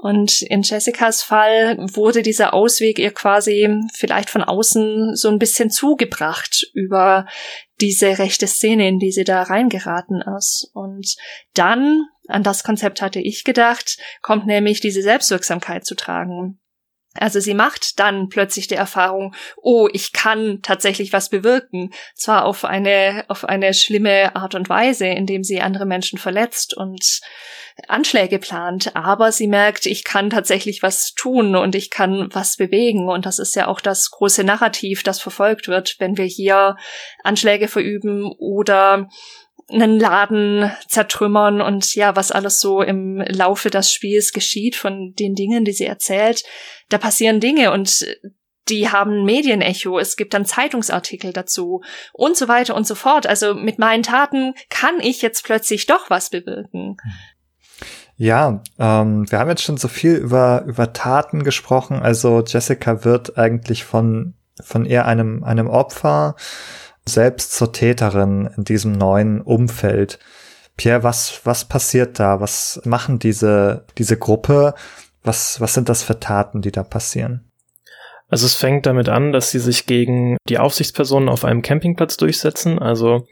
Und in Jessicas Fall wurde dieser Ausweg ihr quasi vielleicht von außen so ein bisschen zugebracht über diese rechte Szene, in die sie da reingeraten ist. Und dann, an das Konzept hatte ich gedacht, kommt nämlich diese Selbstwirksamkeit zu tragen. Also sie macht dann plötzlich die Erfahrung, oh, ich kann tatsächlich was bewirken. Zwar auf eine, auf eine schlimme Art und Weise, indem sie andere Menschen verletzt und Anschläge plant, aber sie merkt, ich kann tatsächlich was tun und ich kann was bewegen. Und das ist ja auch das große Narrativ, das verfolgt wird, wenn wir hier Anschläge verüben oder einen Laden zertrümmern und ja, was alles so im Laufe des Spiels geschieht von den Dingen, die sie erzählt. Da passieren Dinge und die haben Medienecho, es gibt dann Zeitungsartikel dazu und so weiter und so fort. Also mit meinen Taten kann ich jetzt plötzlich doch was bewirken. Ja, ähm, wir haben jetzt schon so viel über, über Taten gesprochen. Also Jessica wird eigentlich von, von eher einem, einem Opfer selbst zur Täterin in diesem neuen Umfeld. Pierre, was, was passiert da? Was machen diese, diese Gruppe? Was, was sind das für Taten, die da passieren? Also es fängt damit an, dass sie sich gegen die Aufsichtspersonen auf einem Campingplatz durchsetzen, also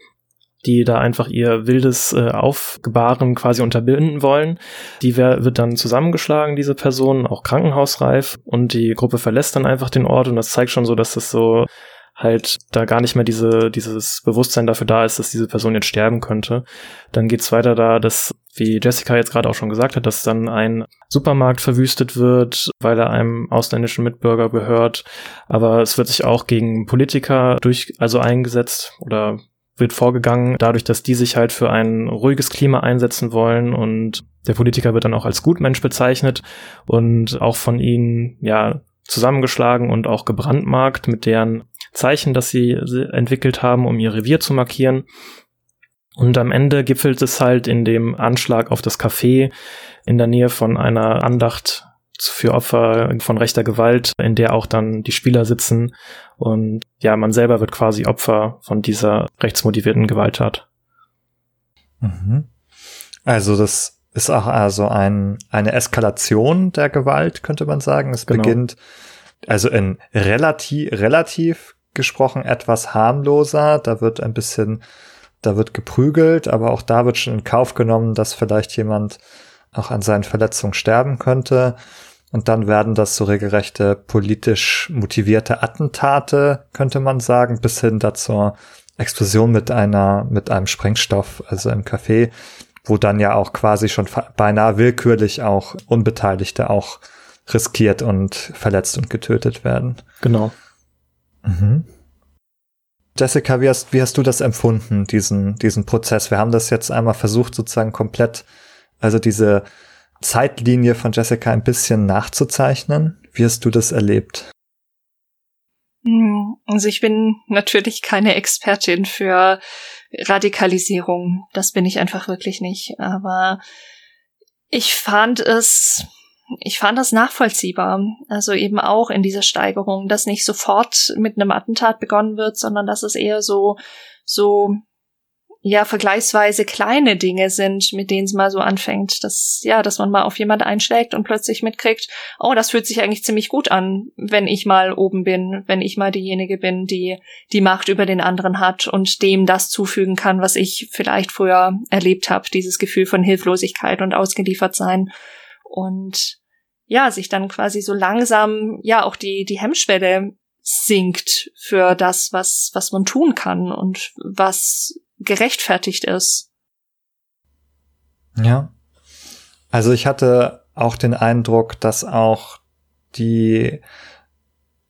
die da einfach ihr wildes äh, Aufgebaren quasi unterbinden wollen. Die wird dann zusammengeschlagen, diese Person, auch krankenhausreif, und die Gruppe verlässt dann einfach den Ort und das zeigt schon so, dass das so halt da gar nicht mehr diese, dieses Bewusstsein dafür da ist, dass diese Person jetzt sterben könnte. Dann geht's weiter da, dass, wie Jessica jetzt gerade auch schon gesagt hat, dass dann ein Supermarkt verwüstet wird, weil er einem ausländischen Mitbürger gehört. Aber es wird sich auch gegen Politiker durch, also eingesetzt oder wird vorgegangen, dadurch, dass die sich halt für ein ruhiges Klima einsetzen wollen und der Politiker wird dann auch als Gutmensch bezeichnet und auch von ihnen, ja, zusammengeschlagen und auch gebrandmarkt mit deren Zeichen, das sie entwickelt haben, um ihr Revier zu markieren. Und am Ende gipfelt es halt in dem Anschlag auf das Café in der Nähe von einer Andacht für Opfer von rechter Gewalt, in der auch dann die Spieler sitzen und ja, man selber wird quasi Opfer von dieser rechtsmotivierten Gewalttat. Mhm. Also das ist auch also ein, eine Eskalation der Gewalt, könnte man sagen. Es genau. beginnt also in relativ, relativ gesprochen etwas harmloser. Da wird ein bisschen, da wird geprügelt, aber auch da wird schon in Kauf genommen, dass vielleicht jemand auch an seinen Verletzungen sterben könnte. Und dann werden das so regelrechte politisch motivierte Attentate, könnte man sagen, bis hin dazu Explosion mit einer, mit einem Sprengstoff, also im Café, wo dann ja auch quasi schon beinahe willkürlich auch Unbeteiligte auch riskiert und verletzt und getötet werden. Genau. Mhm. Jessica, wie hast, wie hast du das empfunden, diesen, diesen Prozess? Wir haben das jetzt einmal versucht, sozusagen komplett, also diese Zeitlinie von Jessica ein bisschen nachzuzeichnen. Wie hast du das erlebt? Hm, also ich bin natürlich keine Expertin für Radikalisierung. Das bin ich einfach wirklich nicht. Aber ich fand es ich fand das nachvollziehbar. Also eben auch in dieser Steigerung, dass nicht sofort mit einem Attentat begonnen wird, sondern dass es eher so, so, ja vergleichsweise kleine Dinge sind, mit denen es mal so anfängt, dass ja, dass man mal auf jemand einschlägt und plötzlich mitkriegt, oh, das fühlt sich eigentlich ziemlich gut an, wenn ich mal oben bin, wenn ich mal diejenige bin, die die Macht über den anderen hat und dem das zufügen kann, was ich vielleicht früher erlebt habe, dieses Gefühl von Hilflosigkeit und ausgeliefert sein und ja, sich dann quasi so langsam ja auch die die Hemmschwelle sinkt für das, was was man tun kann und was gerechtfertigt ist. Ja. Also ich hatte auch den Eindruck, dass auch die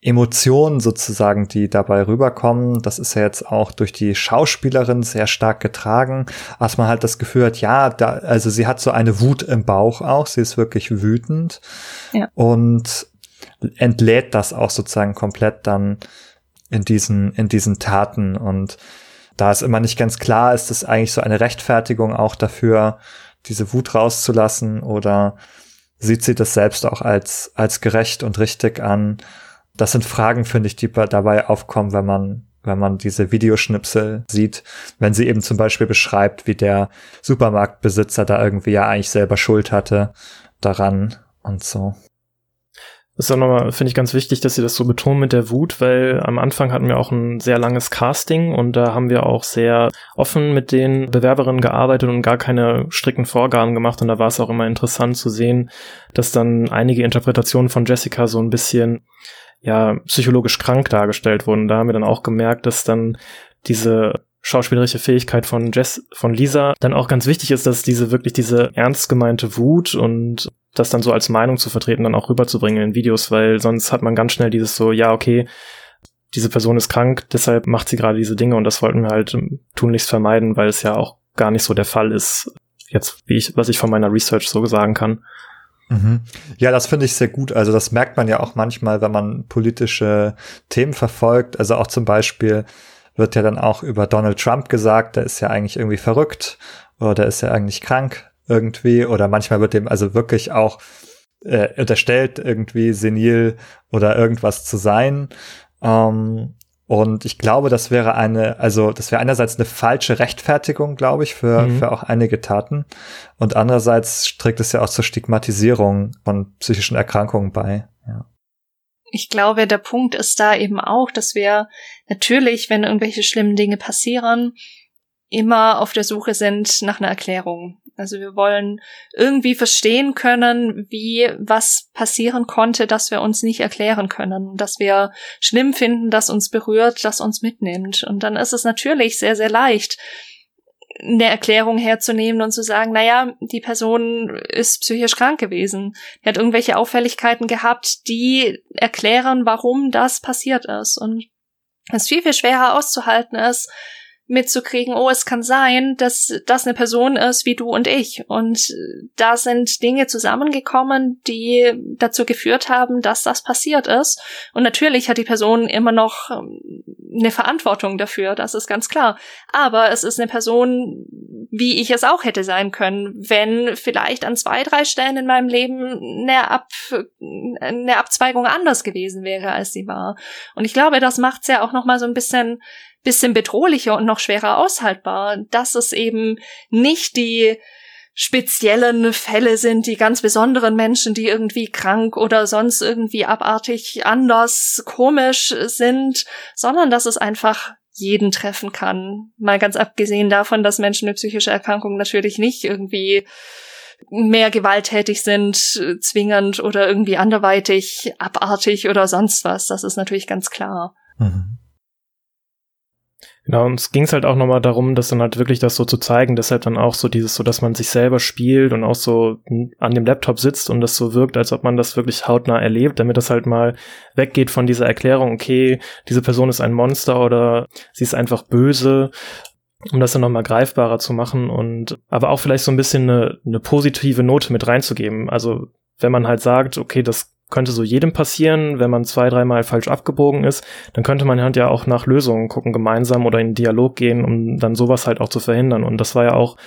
Emotionen sozusagen, die dabei rüberkommen, das ist ja jetzt auch durch die Schauspielerin sehr stark getragen, als man halt das Gefühl hat, ja, da, also sie hat so eine Wut im Bauch auch, sie ist wirklich wütend ja. und entlädt das auch sozusagen komplett dann in diesen, in diesen Taten und da es immer nicht ganz klar ist, ist eigentlich so eine Rechtfertigung auch dafür, diese Wut rauszulassen oder sieht sie das selbst auch als, als gerecht und richtig an? Das sind Fragen, finde ich, die dabei aufkommen, wenn man, wenn man diese Videoschnipsel sieht, wenn sie eben zum Beispiel beschreibt, wie der Supermarktbesitzer da irgendwie ja eigentlich selber Schuld hatte daran und so. Das ist auch nochmal, finde ich ganz wichtig, dass sie das so betonen mit der Wut, weil am Anfang hatten wir auch ein sehr langes Casting und da haben wir auch sehr offen mit den Bewerberinnen gearbeitet und gar keine strikten Vorgaben gemacht und da war es auch immer interessant zu sehen, dass dann einige Interpretationen von Jessica so ein bisschen ja psychologisch krank dargestellt wurden. Da haben wir dann auch gemerkt, dass dann diese schauspielerische Fähigkeit von Jess, von Lisa dann auch ganz wichtig ist, dass diese wirklich diese ernst gemeinte Wut und das dann so als Meinung zu vertreten, dann auch rüberzubringen in Videos, weil sonst hat man ganz schnell dieses so, ja, okay, diese Person ist krank, deshalb macht sie gerade diese Dinge und das wollten wir halt tunlichst vermeiden, weil es ja auch gar nicht so der Fall ist, jetzt, wie ich, was ich von meiner Research so sagen kann. Mhm. Ja, das finde ich sehr gut. Also das merkt man ja auch manchmal, wenn man politische Themen verfolgt. Also auch zum Beispiel wird ja dann auch über Donald Trump gesagt, der ist ja eigentlich irgendwie verrückt oder der ist ja eigentlich krank irgendwie oder manchmal wird dem also wirklich auch äh, unterstellt, irgendwie senil oder irgendwas zu sein. Ähm, und ich glaube, das wäre eine, also das wäre einerseits eine falsche Rechtfertigung, glaube ich, für, mhm. für auch einige Taten. Und andererseits trägt es ja auch zur Stigmatisierung von psychischen Erkrankungen bei. Ja. Ich glaube, der Punkt ist da eben auch, dass wir natürlich, wenn irgendwelche schlimmen Dinge passieren, immer auf der Suche sind nach einer Erklärung. Also wir wollen irgendwie verstehen können, wie was passieren konnte, dass wir uns nicht erklären können, dass wir schlimm finden, dass uns berührt, dass uns mitnimmt. Und dann ist es natürlich sehr, sehr leicht, eine Erklärung herzunehmen und zu sagen, naja, die Person ist psychisch krank gewesen. Die hat irgendwelche Auffälligkeiten gehabt, die erklären, warum das passiert ist. Und es viel, viel schwerer auszuhalten ist, mitzukriegen, oh, es kann sein, dass das eine Person ist wie du und ich. Und da sind Dinge zusammengekommen, die dazu geführt haben, dass das passiert ist. Und natürlich hat die Person immer noch ähm, eine Verantwortung dafür, das ist ganz klar. Aber es ist eine Person, wie ich es auch hätte sein können, wenn vielleicht an zwei, drei Stellen in meinem Leben eine, Ab eine Abzweigung anders gewesen wäre, als sie war. Und ich glaube, das macht es ja auch noch mal so ein bisschen bisschen bedrohlicher und noch schwerer aushaltbar, dass es eben nicht die speziellen Fälle sind, die ganz besonderen Menschen, die irgendwie krank oder sonst irgendwie abartig anders komisch sind, sondern dass es einfach jeden treffen kann. Mal ganz abgesehen davon, dass Menschen mit psychischer Erkrankung natürlich nicht irgendwie mehr gewalttätig sind, zwingend oder irgendwie anderweitig abartig oder sonst was. Das ist natürlich ganz klar. Mhm. Genau, uns ging es halt auch nochmal darum, das dann halt wirklich das so zu zeigen, deshalb dann auch so dieses, so dass man sich selber spielt und auch so an dem Laptop sitzt und das so wirkt, als ob man das wirklich hautnah erlebt, damit das halt mal weggeht von dieser Erklärung, okay, diese Person ist ein Monster oder sie ist einfach böse, um das dann nochmal greifbarer zu machen und aber auch vielleicht so ein bisschen eine, eine positive Note mit reinzugeben. Also wenn man halt sagt, okay, das könnte so jedem passieren, wenn man zwei, dreimal falsch abgebogen ist, dann könnte man halt ja auch nach Lösungen gucken, gemeinsam oder in Dialog gehen, um dann sowas halt auch zu verhindern. Und das war ja auch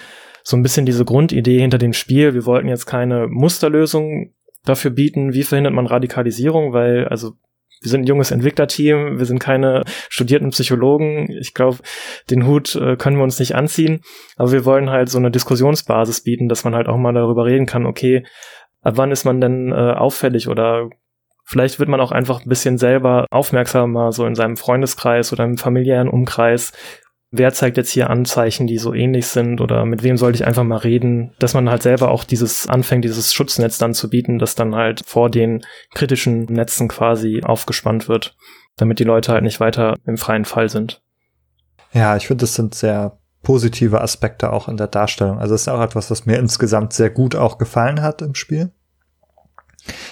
so ein bisschen diese Grundidee hinter dem Spiel. Wir wollten jetzt keine Musterlösung dafür bieten, wie verhindert man Radikalisierung, weil, also wir sind ein junges Entwicklerteam, wir sind keine studierten Psychologen. Ich glaube, den Hut äh, können wir uns nicht anziehen, aber wir wollen halt so eine Diskussionsbasis bieten, dass man halt auch mal darüber reden kann, okay, ab wann ist man denn äh, auffällig oder vielleicht wird man auch einfach ein bisschen selber aufmerksamer, so in seinem Freundeskreis oder im familiären Umkreis. Wer zeigt jetzt hier Anzeichen, die so ähnlich sind oder mit wem sollte ich einfach mal reden, dass man halt selber auch dieses anfängt, dieses Schutznetz dann zu bieten, das dann halt vor den kritischen Netzen quasi aufgespannt wird, damit die Leute halt nicht weiter im freien Fall sind. Ja, ich finde, das sind sehr positive Aspekte auch in der Darstellung. Also es ist auch etwas, was mir insgesamt sehr gut auch gefallen hat im Spiel.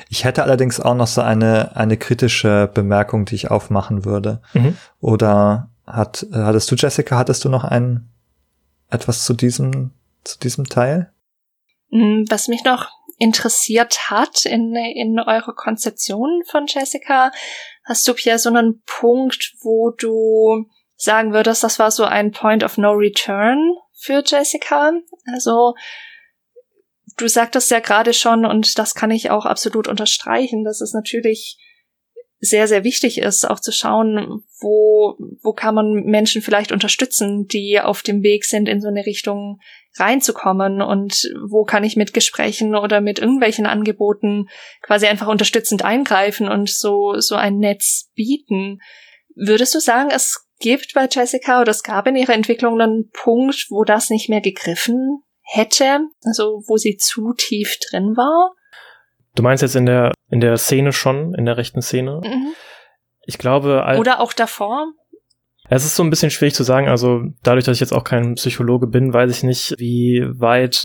Ich hätte allerdings auch noch so eine, eine kritische Bemerkung, die ich aufmachen würde. Mhm. Oder hat, hattest du, Jessica, hattest du noch ein, etwas zu diesem, zu diesem Teil? Mm, was mich noch interessiert hat in, in eurer Konzeption von Jessica, hast du Pierre so einen Punkt, wo du sagen würdest, das war so ein Point of No Return für Jessica? Also, du sagtest ja gerade schon, und das kann ich auch absolut unterstreichen, dass es natürlich sehr, sehr wichtig ist, auch zu schauen, wo, wo kann man Menschen vielleicht unterstützen, die auf dem Weg sind, in so eine Richtung reinzukommen und wo kann ich mit Gesprächen oder mit irgendwelchen Angeboten quasi einfach unterstützend eingreifen und so, so ein Netz bieten. Würdest du sagen, es gibt bei Jessica oder es gab in ihrer Entwicklung einen Punkt, wo das nicht mehr gegriffen hätte, also wo sie zu tief drin war? Du meinst jetzt in der, in der Szene schon, in der rechten Szene? Mhm. Ich glaube. Oder auch davor? Es ist so ein bisschen schwierig zu sagen. Also dadurch, dass ich jetzt auch kein Psychologe bin, weiß ich nicht, wie weit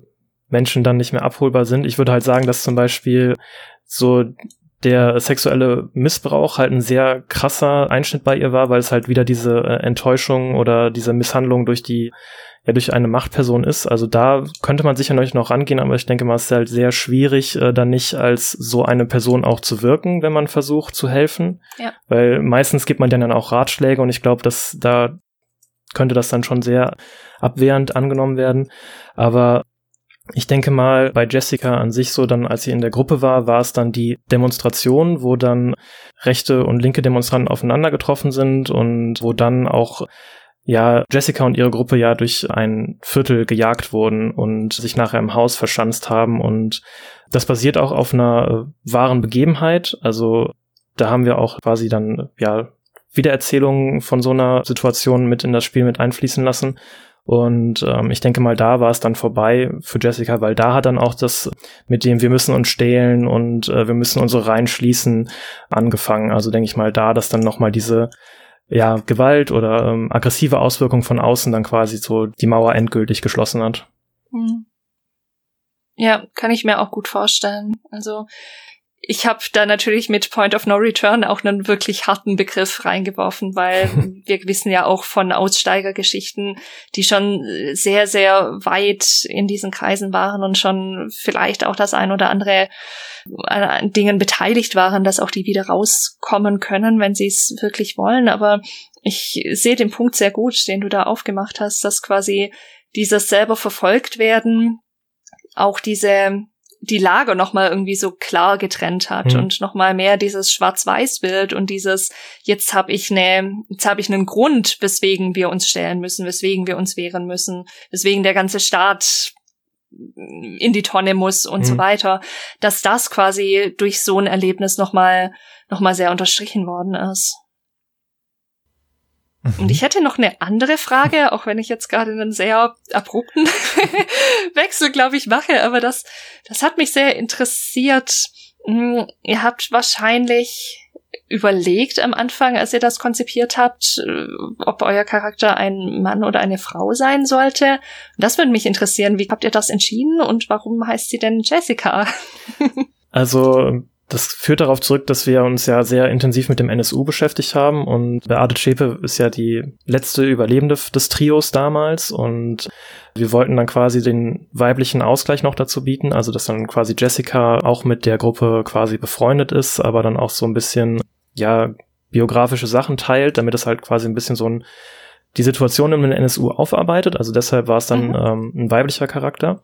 Menschen dann nicht mehr abholbar sind. Ich würde halt sagen, dass zum Beispiel so der sexuelle Missbrauch halt ein sehr krasser Einschnitt bei ihr war, weil es halt wieder diese äh, Enttäuschung oder diese Misshandlung durch die ja durch eine Machtperson ist. Also da könnte man sicher noch rangehen, aber ich denke mal, es ist halt sehr schwierig, äh, dann nicht als so eine Person auch zu wirken, wenn man versucht zu helfen. Ja. Weil meistens gibt man dann auch Ratschläge und ich glaube, dass da könnte das dann schon sehr abwehrend angenommen werden. Aber ich denke mal, bei Jessica an sich so dann, als sie in der Gruppe war, war es dann die Demonstration, wo dann rechte und linke Demonstranten aufeinander getroffen sind und wo dann auch ja Jessica und ihre Gruppe ja durch ein Viertel gejagt wurden und sich nachher im Haus verschanzt haben und das basiert auch auf einer äh, wahren Begebenheit. Also da haben wir auch quasi dann ja Wiedererzählungen von so einer Situation mit in das Spiel mit einfließen lassen. Und ähm, ich denke mal, da war es dann vorbei für Jessica, weil da hat dann auch das mit dem wir müssen uns stehlen und äh, wir müssen unsere Reihen schließen angefangen. Also denke ich mal, da, dass dann nochmal diese ja, Gewalt oder ähm, aggressive Auswirkungen von außen dann quasi so die Mauer endgültig geschlossen hat. Hm. Ja, kann ich mir auch gut vorstellen. Also ich habe da natürlich mit Point of No Return auch einen wirklich harten Begriff reingeworfen, weil wir wissen ja auch von Aussteigergeschichten, die schon sehr, sehr weit in diesen Kreisen waren und schon vielleicht auch das ein oder andere an Dingen beteiligt waren, dass auch die wieder rauskommen können, wenn sie es wirklich wollen. Aber ich sehe den Punkt sehr gut, den du da aufgemacht hast, dass quasi dieses selber verfolgt werden, auch diese die Lager noch mal irgendwie so klar getrennt hat mhm. und noch mal mehr dieses Schwarz-Weiß-Bild und dieses jetzt habe ich ne jetzt habe ich einen Grund, weswegen wir uns stellen müssen, weswegen wir uns wehren müssen, weswegen der ganze Staat in die Tonne muss und mhm. so weiter, dass das quasi durch so ein Erlebnis noch mal noch mal sehr unterstrichen worden ist. Und mhm. ich hätte noch eine andere Frage, auch wenn ich jetzt gerade einen sehr abrupten Wechsel, glaube ich, mache, aber das, das hat mich sehr interessiert. Hm, ihr habt wahrscheinlich überlegt am Anfang, als ihr das konzipiert habt, äh, ob euer Charakter ein Mann oder eine Frau sein sollte. Das würde mich interessieren. Wie habt ihr das entschieden und warum heißt sie denn Jessica? also das führt darauf zurück, dass wir uns ja sehr intensiv mit dem NSU beschäftigt haben und Beate Schäpe ist ja die letzte Überlebende des Trios damals und wir wollten dann quasi den weiblichen Ausgleich noch dazu bieten, also dass dann quasi Jessica auch mit der Gruppe quasi befreundet ist, aber dann auch so ein bisschen, ja, biografische Sachen teilt, damit es halt quasi ein bisschen so ein die Situation in den NSU aufarbeitet. Also deshalb war es dann mhm. ähm, ein weiblicher Charakter.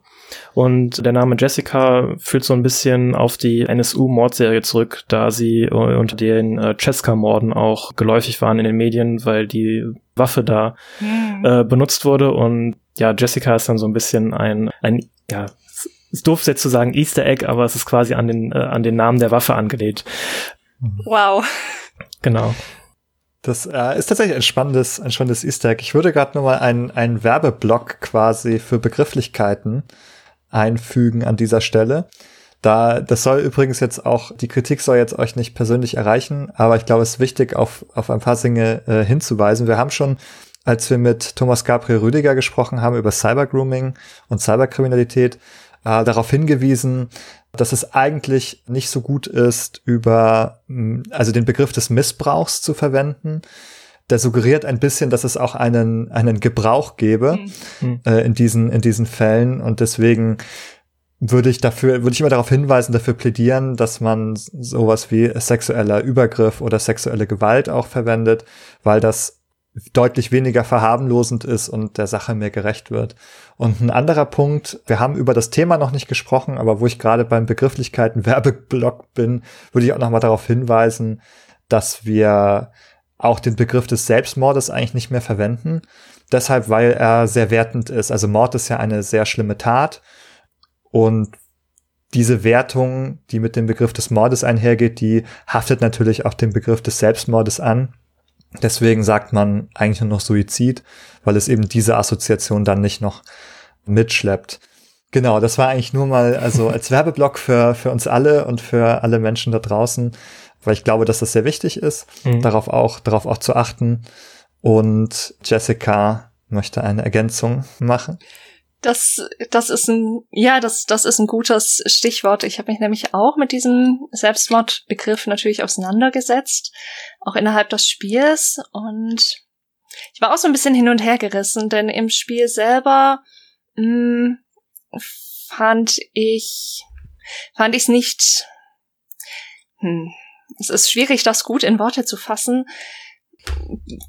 Und der Name Jessica führt so ein bisschen auf die NSU-Mordserie zurück, da sie äh, unter den äh, Cesca-Morden auch geläufig waren in den Medien, weil die Waffe da mhm. äh, benutzt wurde. Und ja, Jessica ist dann so ein bisschen ein, ein ja, ist doof jetzt zu sagen Easter Egg, aber es ist quasi an den, äh, an den Namen der Waffe angelegt. Wow. Genau. Das äh, ist tatsächlich ein spannendes, ein spannendes Easter Egg. Ich würde gerade nur mal einen, einen Werbeblock quasi für Begrifflichkeiten einfügen an dieser Stelle. Da, das soll übrigens jetzt auch, die Kritik soll jetzt euch nicht persönlich erreichen, aber ich glaube, es ist wichtig, auf, auf ein paar Dinge äh, hinzuweisen. Wir haben schon, als wir mit Thomas Gabriel Rüdiger gesprochen haben über Cybergrooming und Cyberkriminalität, äh, darauf hingewiesen, dass es eigentlich nicht so gut ist, über, mm, also den Begriff des Missbrauchs zu verwenden. Der suggeriert ein bisschen, dass es auch einen, einen Gebrauch gäbe mhm. äh, in diesen, in diesen Fällen. Und deswegen würde ich dafür, würde ich immer darauf hinweisen, dafür plädieren, dass man sowas wie sexueller Übergriff oder sexuelle Gewalt auch verwendet, weil das deutlich weniger verharmlosend ist und der Sache mehr gerecht wird. Und ein anderer Punkt, wir haben über das Thema noch nicht gesprochen, aber wo ich gerade beim Begrifflichkeiten Werbeblock bin, würde ich auch noch mal darauf hinweisen, dass wir auch den Begriff des Selbstmordes eigentlich nicht mehr verwenden. Deshalb, weil er sehr wertend ist. Also Mord ist ja eine sehr schlimme Tat und diese Wertung, die mit dem Begriff des Mordes einhergeht, die haftet natürlich auch dem Begriff des Selbstmordes an. Deswegen sagt man eigentlich nur noch Suizid, weil es eben diese Assoziation dann nicht noch mitschleppt. Genau, das war eigentlich nur mal also als Werbeblock für, für uns alle und für alle Menschen da draußen, weil ich glaube, dass das sehr wichtig ist, mhm. darauf auch, darauf auch zu achten. Und Jessica möchte eine Ergänzung machen. Das, das ist ein, ja, das, das ist ein gutes Stichwort. Ich habe mich nämlich auch mit diesem Selbstmordbegriff natürlich auseinandergesetzt, auch innerhalb des Spiels. Und ich war auch so ein bisschen hin und her gerissen, denn im Spiel selber mh, hm, fand ich, fand ich es nicht, hm, es ist schwierig, das gut in Worte zu fassen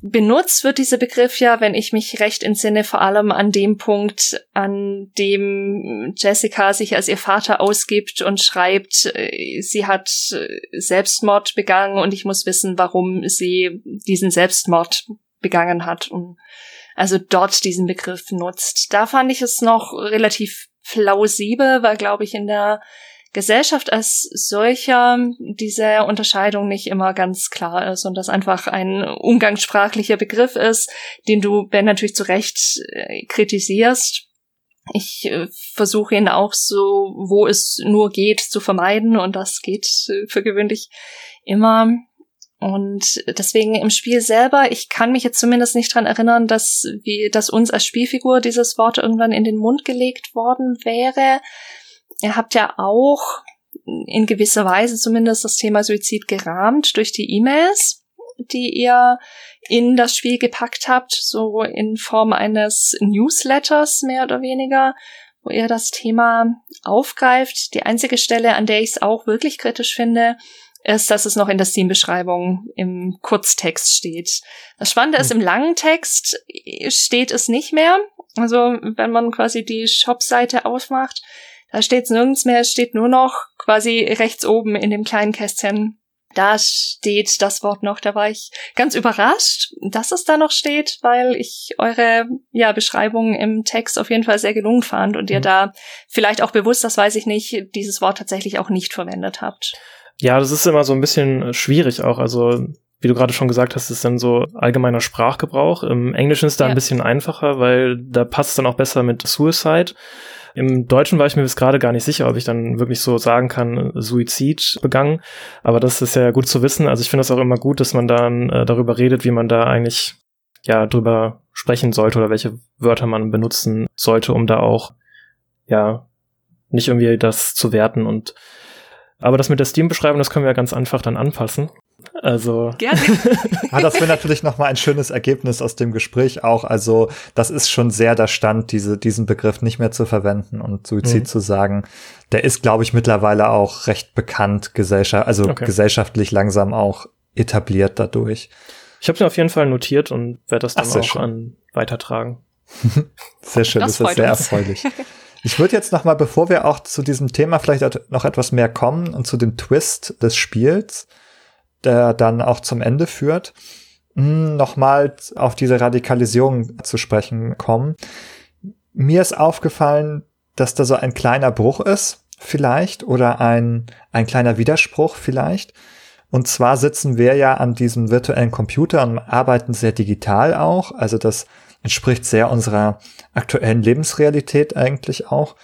benutzt wird dieser Begriff ja, wenn ich mich recht entsinne, vor allem an dem Punkt, an dem Jessica sich als ihr Vater ausgibt und schreibt, äh, sie hat äh, Selbstmord begangen und ich muss wissen, warum sie diesen Selbstmord begangen hat und also dort diesen Begriff nutzt. Da fand ich es noch relativ plausibel, weil glaube ich in der Gesellschaft als solcher diese Unterscheidung nicht immer ganz klar ist und das einfach ein umgangssprachlicher Begriff ist, den du, Ben, natürlich zu Recht äh, kritisierst. Ich äh, versuche ihn auch so, wo es nur geht, zu vermeiden und das geht äh, für gewöhnlich immer. Und deswegen im Spiel selber, ich kann mich jetzt zumindest nicht dran erinnern, dass, wie, dass uns als Spielfigur dieses Wort irgendwann in den Mund gelegt worden wäre ihr habt ja auch in gewisser Weise zumindest das Thema Suizid gerahmt durch die E-Mails, die ihr in das Spiel gepackt habt, so in Form eines Newsletters mehr oder weniger, wo ihr das Thema aufgreift. Die einzige Stelle, an der ich es auch wirklich kritisch finde, ist, dass es noch in der Steam-Beschreibung im Kurztext steht. Das Spannende ist, im langen Text steht es nicht mehr. Also wenn man quasi die Shop-Seite aufmacht, da steht's nirgends mehr, es steht nur noch quasi rechts oben in dem kleinen Kästchen. Da steht das Wort noch, da war ich ganz überrascht, dass es da noch steht, weil ich eure ja, Beschreibung im Text auf jeden Fall sehr gelungen fand und ihr mhm. da vielleicht auch bewusst, das weiß ich nicht, dieses Wort tatsächlich auch nicht verwendet habt. Ja, das ist immer so ein bisschen schwierig auch. Also wie du gerade schon gesagt hast, ist dann so allgemeiner Sprachgebrauch. Im Englischen ist da ja. ein bisschen einfacher, weil da passt es dann auch besser mit Suicide. Im Deutschen war ich mir bis gerade gar nicht sicher, ob ich dann wirklich so sagen kann, Suizid begangen. Aber das ist ja gut zu wissen. Also ich finde das auch immer gut, dass man dann äh, darüber redet, wie man da eigentlich ja drüber sprechen sollte oder welche Wörter man benutzen sollte, um da auch ja nicht irgendwie das zu werten und aber das mit der Steam-Beschreibung, das können wir ja ganz einfach dann anpassen. Also. Gerne. ah, das wäre natürlich noch mal ein schönes Ergebnis aus dem Gespräch auch. Also, das ist schon sehr der Stand, diese, diesen Begriff nicht mehr zu verwenden und Suizid mhm. zu sagen. Der ist, glaube ich, mittlerweile auch recht bekannt, gesellschaft, also okay. gesellschaftlich langsam auch etabliert dadurch. Ich habe es mir auf jeden Fall notiert und werde das dann Ach, auch schön. an weitertragen. sehr schön, das, das ist sehr uns. erfreulich. Ich würde jetzt noch mal, bevor wir auch zu diesem Thema vielleicht noch etwas mehr kommen und zu dem Twist des Spiels, der dann auch zum Ende führt, hm, noch mal auf diese Radikalisierung zu sprechen kommen. Mir ist aufgefallen, dass da so ein kleiner Bruch ist, vielleicht, oder ein, ein kleiner Widerspruch vielleicht. Und zwar sitzen wir ja an diesem virtuellen Computer und arbeiten sehr digital auch. Also das entspricht sehr unserer aktuellen Lebensrealität eigentlich auch.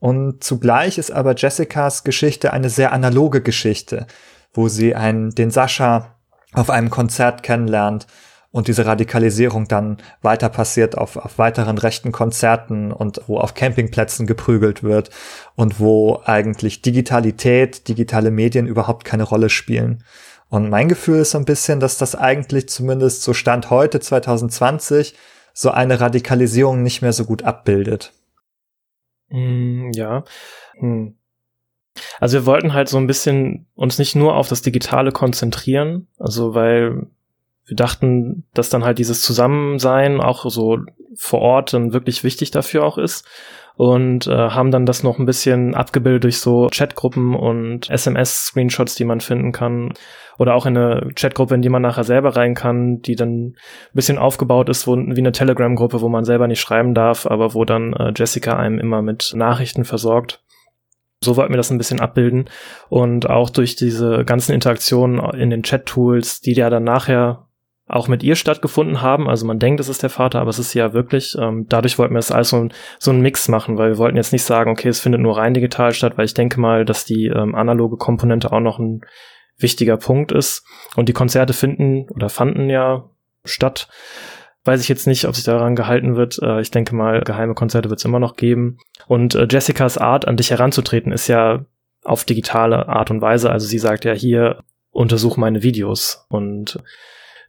Und zugleich ist aber Jessicas Geschichte eine sehr analoge Geschichte, wo sie einen, den Sascha auf einem Konzert kennenlernt und diese Radikalisierung dann weiter passiert auf, auf weiteren rechten Konzerten und wo auf Campingplätzen geprügelt wird und wo eigentlich Digitalität, digitale Medien überhaupt keine Rolle spielen. Und mein Gefühl ist so ein bisschen, dass das eigentlich zumindest so Stand heute 2020 so eine Radikalisierung nicht mehr so gut abbildet. Mm, ja. Hm. Also wir wollten halt so ein bisschen uns nicht nur auf das Digitale konzentrieren, also weil wir dachten, dass dann halt dieses Zusammensein auch so vor Ort dann wirklich wichtig dafür auch ist und äh, haben dann das noch ein bisschen abgebildet durch so Chatgruppen und SMS-Screenshots, die man finden kann. Oder auch in eine Chatgruppe, in die man nachher selber rein kann, die dann ein bisschen aufgebaut ist, wo, wie eine Telegram-Gruppe, wo man selber nicht schreiben darf, aber wo dann äh, Jessica einem immer mit Nachrichten versorgt. So wollten wir das ein bisschen abbilden. Und auch durch diese ganzen Interaktionen in den Chat-Tools, die ja dann nachher auch mit ihr stattgefunden haben. Also man denkt, es ist der Vater, aber es ist ja wirklich. Ähm, dadurch wollten wir es alles so, ein, so einen Mix machen, weil wir wollten jetzt nicht sagen, okay, es findet nur rein digital statt, weil ich denke mal, dass die ähm, analoge Komponente auch noch ein wichtiger Punkt ist. Und die Konzerte finden oder fanden ja statt. Weiß ich jetzt nicht, ob sich daran gehalten wird. Äh, ich denke mal, geheime Konzerte wird es immer noch geben. Und äh, Jessicas Art, an dich heranzutreten, ist ja auf digitale Art und Weise. Also sie sagt ja hier, untersuch meine Videos. Und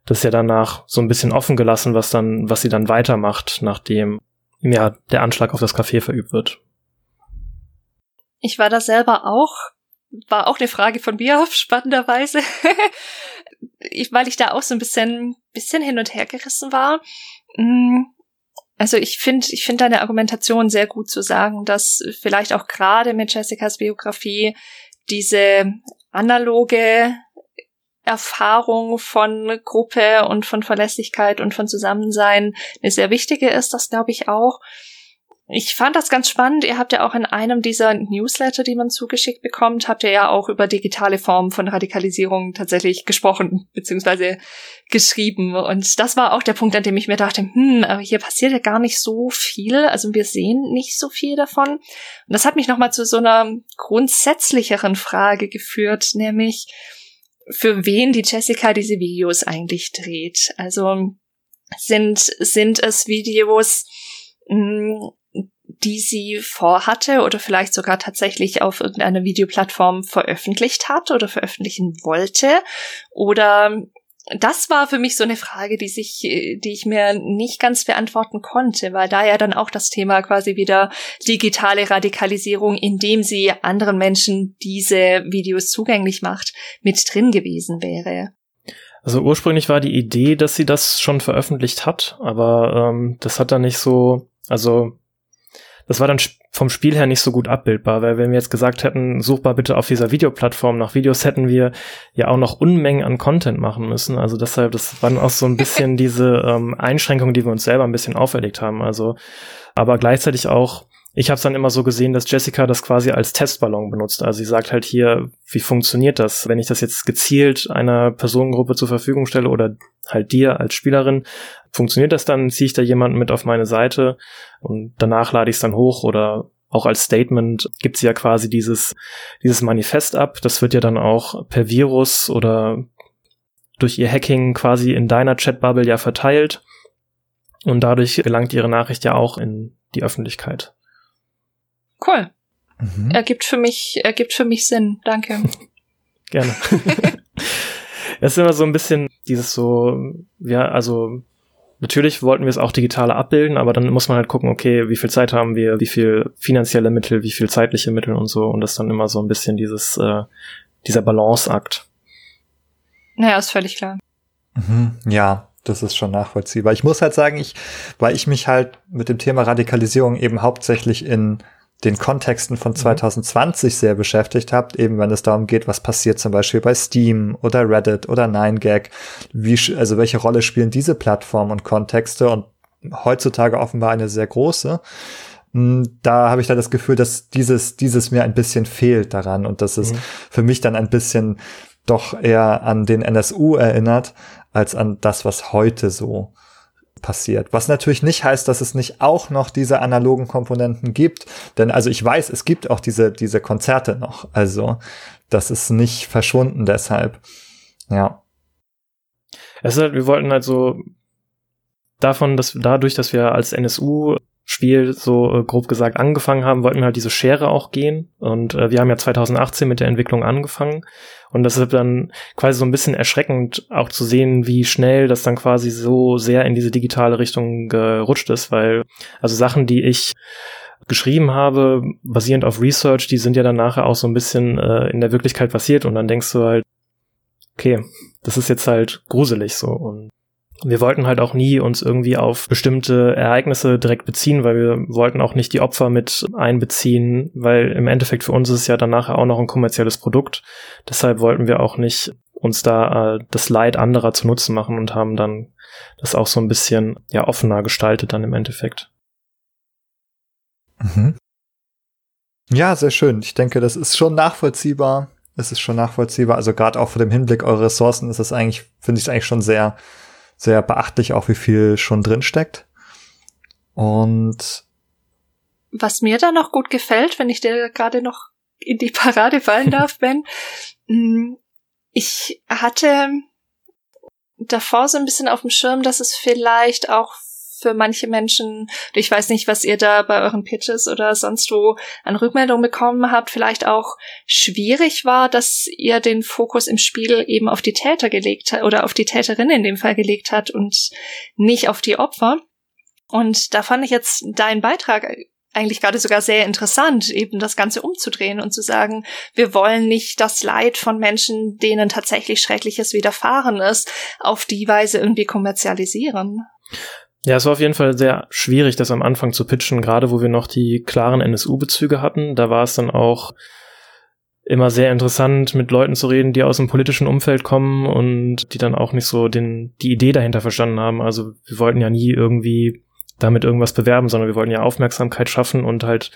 das ja danach so ein bisschen offen gelassen, was dann, was sie dann weitermacht, nachdem ja der Anschlag auf das Café verübt wird. Ich war da selber auch, war auch eine Frage von mir auf, spannenderweise. ich, weil ich da auch so ein bisschen, bisschen hin und her gerissen war. Mm, also ich finde, ich finde deine Argumentation sehr gut zu sagen, dass vielleicht auch gerade mit Jessicas Biografie diese analoge Erfahrung von Gruppe und von Verlässlichkeit und von Zusammensein eine sehr wichtige ist, das glaube ich auch. Ich fand das ganz spannend. Ihr habt ja auch in einem dieser Newsletter, die man zugeschickt bekommt, habt ihr ja auch über digitale Formen von Radikalisierung tatsächlich gesprochen, beziehungsweise geschrieben. Und das war auch der Punkt, an dem ich mir dachte, hm, aber hier passiert ja gar nicht so viel. Also wir sehen nicht so viel davon. Und das hat mich nochmal zu so einer grundsätzlicheren Frage geführt, nämlich, für wen die Jessica diese Videos eigentlich dreht. Also sind, sind es Videos, hm, die sie vorhatte oder vielleicht sogar tatsächlich auf irgendeiner Videoplattform veröffentlicht hat oder veröffentlichen wollte? Oder das war für mich so eine Frage, die sich, die ich mir nicht ganz beantworten konnte, weil da ja dann auch das Thema quasi wieder digitale Radikalisierung, indem sie anderen Menschen diese Videos zugänglich macht, mit drin gewesen wäre. Also ursprünglich war die Idee, dass sie das schon veröffentlicht hat, aber ähm, das hat dann nicht so, also das war dann vom Spiel her nicht so gut abbildbar, weil wenn wir jetzt gesagt hätten, suchbar bitte auf dieser Videoplattform nach Videos, hätten wir ja auch noch Unmengen an Content machen müssen. Also deshalb, das waren auch so ein bisschen diese ähm, Einschränkungen, die wir uns selber ein bisschen auferlegt haben. Also, aber gleichzeitig auch ich habe es dann immer so gesehen, dass Jessica das quasi als Testballon benutzt. Also sie sagt halt hier, wie funktioniert das, wenn ich das jetzt gezielt einer Personengruppe zur Verfügung stelle oder halt dir als Spielerin, funktioniert das dann, ziehe ich da jemanden mit auf meine Seite und danach lade ich es dann hoch oder auch als Statement gibt sie ja quasi dieses, dieses Manifest ab. Das wird ja dann auch per Virus oder durch ihr Hacking quasi in deiner Chatbubble ja verteilt. Und dadurch gelangt ihre Nachricht ja auch in die Öffentlichkeit. Cool. Mhm. Ergibt für mich, ergibt für mich Sinn. Danke. Gerne. Es ist immer so ein bisschen dieses so, ja, also natürlich wollten wir es auch digital abbilden, aber dann muss man halt gucken, okay, wie viel Zeit haben wir, wie viel finanzielle Mittel, wie viel zeitliche Mittel und so und das ist dann immer so ein bisschen dieses, äh, dieser Balanceakt. Naja, ist völlig klar. Mhm, ja, das ist schon nachvollziehbar. Ich muss halt sagen, ich, weil ich mich halt mit dem Thema Radikalisierung eben hauptsächlich in den Kontexten von 2020 mhm. sehr beschäftigt habt, eben wenn es darum geht, was passiert zum Beispiel bei Steam oder Reddit oder 9gag, wie, also welche Rolle spielen diese Plattformen und Kontexte und heutzutage offenbar eine sehr große. Hm, da habe ich da das Gefühl, dass dieses, dieses mir ein bisschen fehlt daran und dass es mhm. für mich dann ein bisschen doch eher an den NSU erinnert, als an das, was heute so passiert. Was natürlich nicht heißt, dass es nicht auch noch diese analogen Komponenten gibt. Denn also ich weiß, es gibt auch diese, diese Konzerte noch. Also das ist nicht verschwunden deshalb. Ja. Es ist halt, wir wollten halt so davon, dass dadurch, dass wir als NSU Spiel so äh, grob gesagt angefangen haben, wollten wir halt diese Schere auch gehen. Und äh, wir haben ja 2018 mit der Entwicklung angefangen. Und das ist dann quasi so ein bisschen erschreckend auch zu sehen, wie schnell das dann quasi so sehr in diese digitale Richtung gerutscht ist, weil also Sachen, die ich geschrieben habe, basierend auf Research, die sind ja dann nachher auch so ein bisschen äh, in der Wirklichkeit passiert und dann denkst du halt, okay, das ist jetzt halt gruselig so und wir wollten halt auch nie uns irgendwie auf bestimmte Ereignisse direkt beziehen, weil wir wollten auch nicht die Opfer mit einbeziehen, weil im Endeffekt für uns ist es ja dann nachher auch noch ein kommerzielles Produkt. Deshalb wollten wir auch nicht uns da äh, das Leid anderer zu Nutzen machen und haben dann das auch so ein bisschen ja offener gestaltet dann im Endeffekt. Mhm. Ja, sehr schön. Ich denke, das ist schon nachvollziehbar. Es ist schon nachvollziehbar. Also gerade auch vor dem Hinblick eurer Ressourcen ist es eigentlich, finde ich es eigentlich schon sehr sehr beachtlich auch, wie viel schon drin steckt. Und was mir da noch gut gefällt, wenn ich dir gerade noch in die Parade fallen darf, Ben, mm, ich hatte davor so ein bisschen auf dem Schirm, dass es vielleicht auch für manche Menschen, ich weiß nicht, was ihr da bei euren Pitches oder sonst wo an Rückmeldungen bekommen habt, vielleicht auch schwierig war, dass ihr den Fokus im Spiel eben auf die Täter gelegt hat oder auf die Täterin in dem Fall gelegt hat und nicht auf die Opfer. Und da fand ich jetzt deinen Beitrag eigentlich gerade sogar sehr interessant, eben das Ganze umzudrehen und zu sagen, wir wollen nicht das Leid von Menschen, denen tatsächlich Schreckliches widerfahren ist, auf die Weise irgendwie kommerzialisieren. Ja, es war auf jeden Fall sehr schwierig, das am Anfang zu pitchen, gerade wo wir noch die klaren NSU-Bezüge hatten. Da war es dann auch immer sehr interessant, mit Leuten zu reden, die aus dem politischen Umfeld kommen und die dann auch nicht so den, die Idee dahinter verstanden haben. Also wir wollten ja nie irgendwie damit irgendwas bewerben, sondern wir wollten ja Aufmerksamkeit schaffen und halt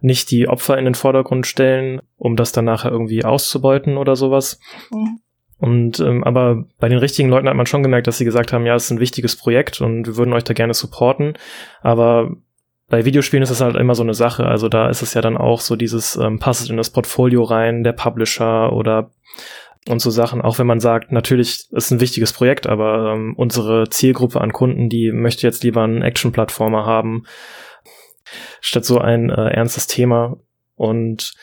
nicht die Opfer in den Vordergrund stellen, um das dann nachher irgendwie auszubeuten oder sowas. Mhm. Und ähm, aber bei den richtigen Leuten hat man schon gemerkt, dass sie gesagt haben, ja, es ist ein wichtiges Projekt und wir würden euch da gerne supporten. Aber bei Videospielen ist das halt immer so eine Sache. Also da ist es ja dann auch so dieses, ähm, passt in das Portfolio rein, der Publisher oder und so Sachen, auch wenn man sagt, natürlich ist ein wichtiges Projekt, aber ähm, unsere Zielgruppe an Kunden, die möchte jetzt lieber einen Action-Plattformer haben, statt so ein äh, ernstes Thema. Und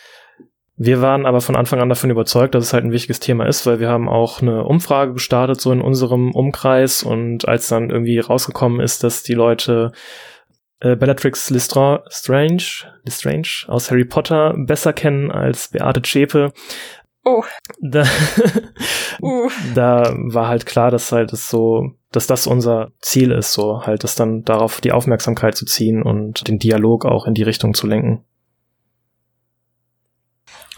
wir waren aber von Anfang an davon überzeugt, dass es halt ein wichtiges Thema ist, weil wir haben auch eine Umfrage gestartet, so in unserem Umkreis. Und als dann irgendwie rausgekommen ist, dass die Leute äh, Bellatrix Lestrange, Lestrange aus Harry Potter besser kennen als Beate Zschäpe, Oh. Da, uh. da war halt klar, dass halt es so, dass das unser Ziel ist, so halt, das dann darauf die Aufmerksamkeit zu ziehen und den Dialog auch in die Richtung zu lenken.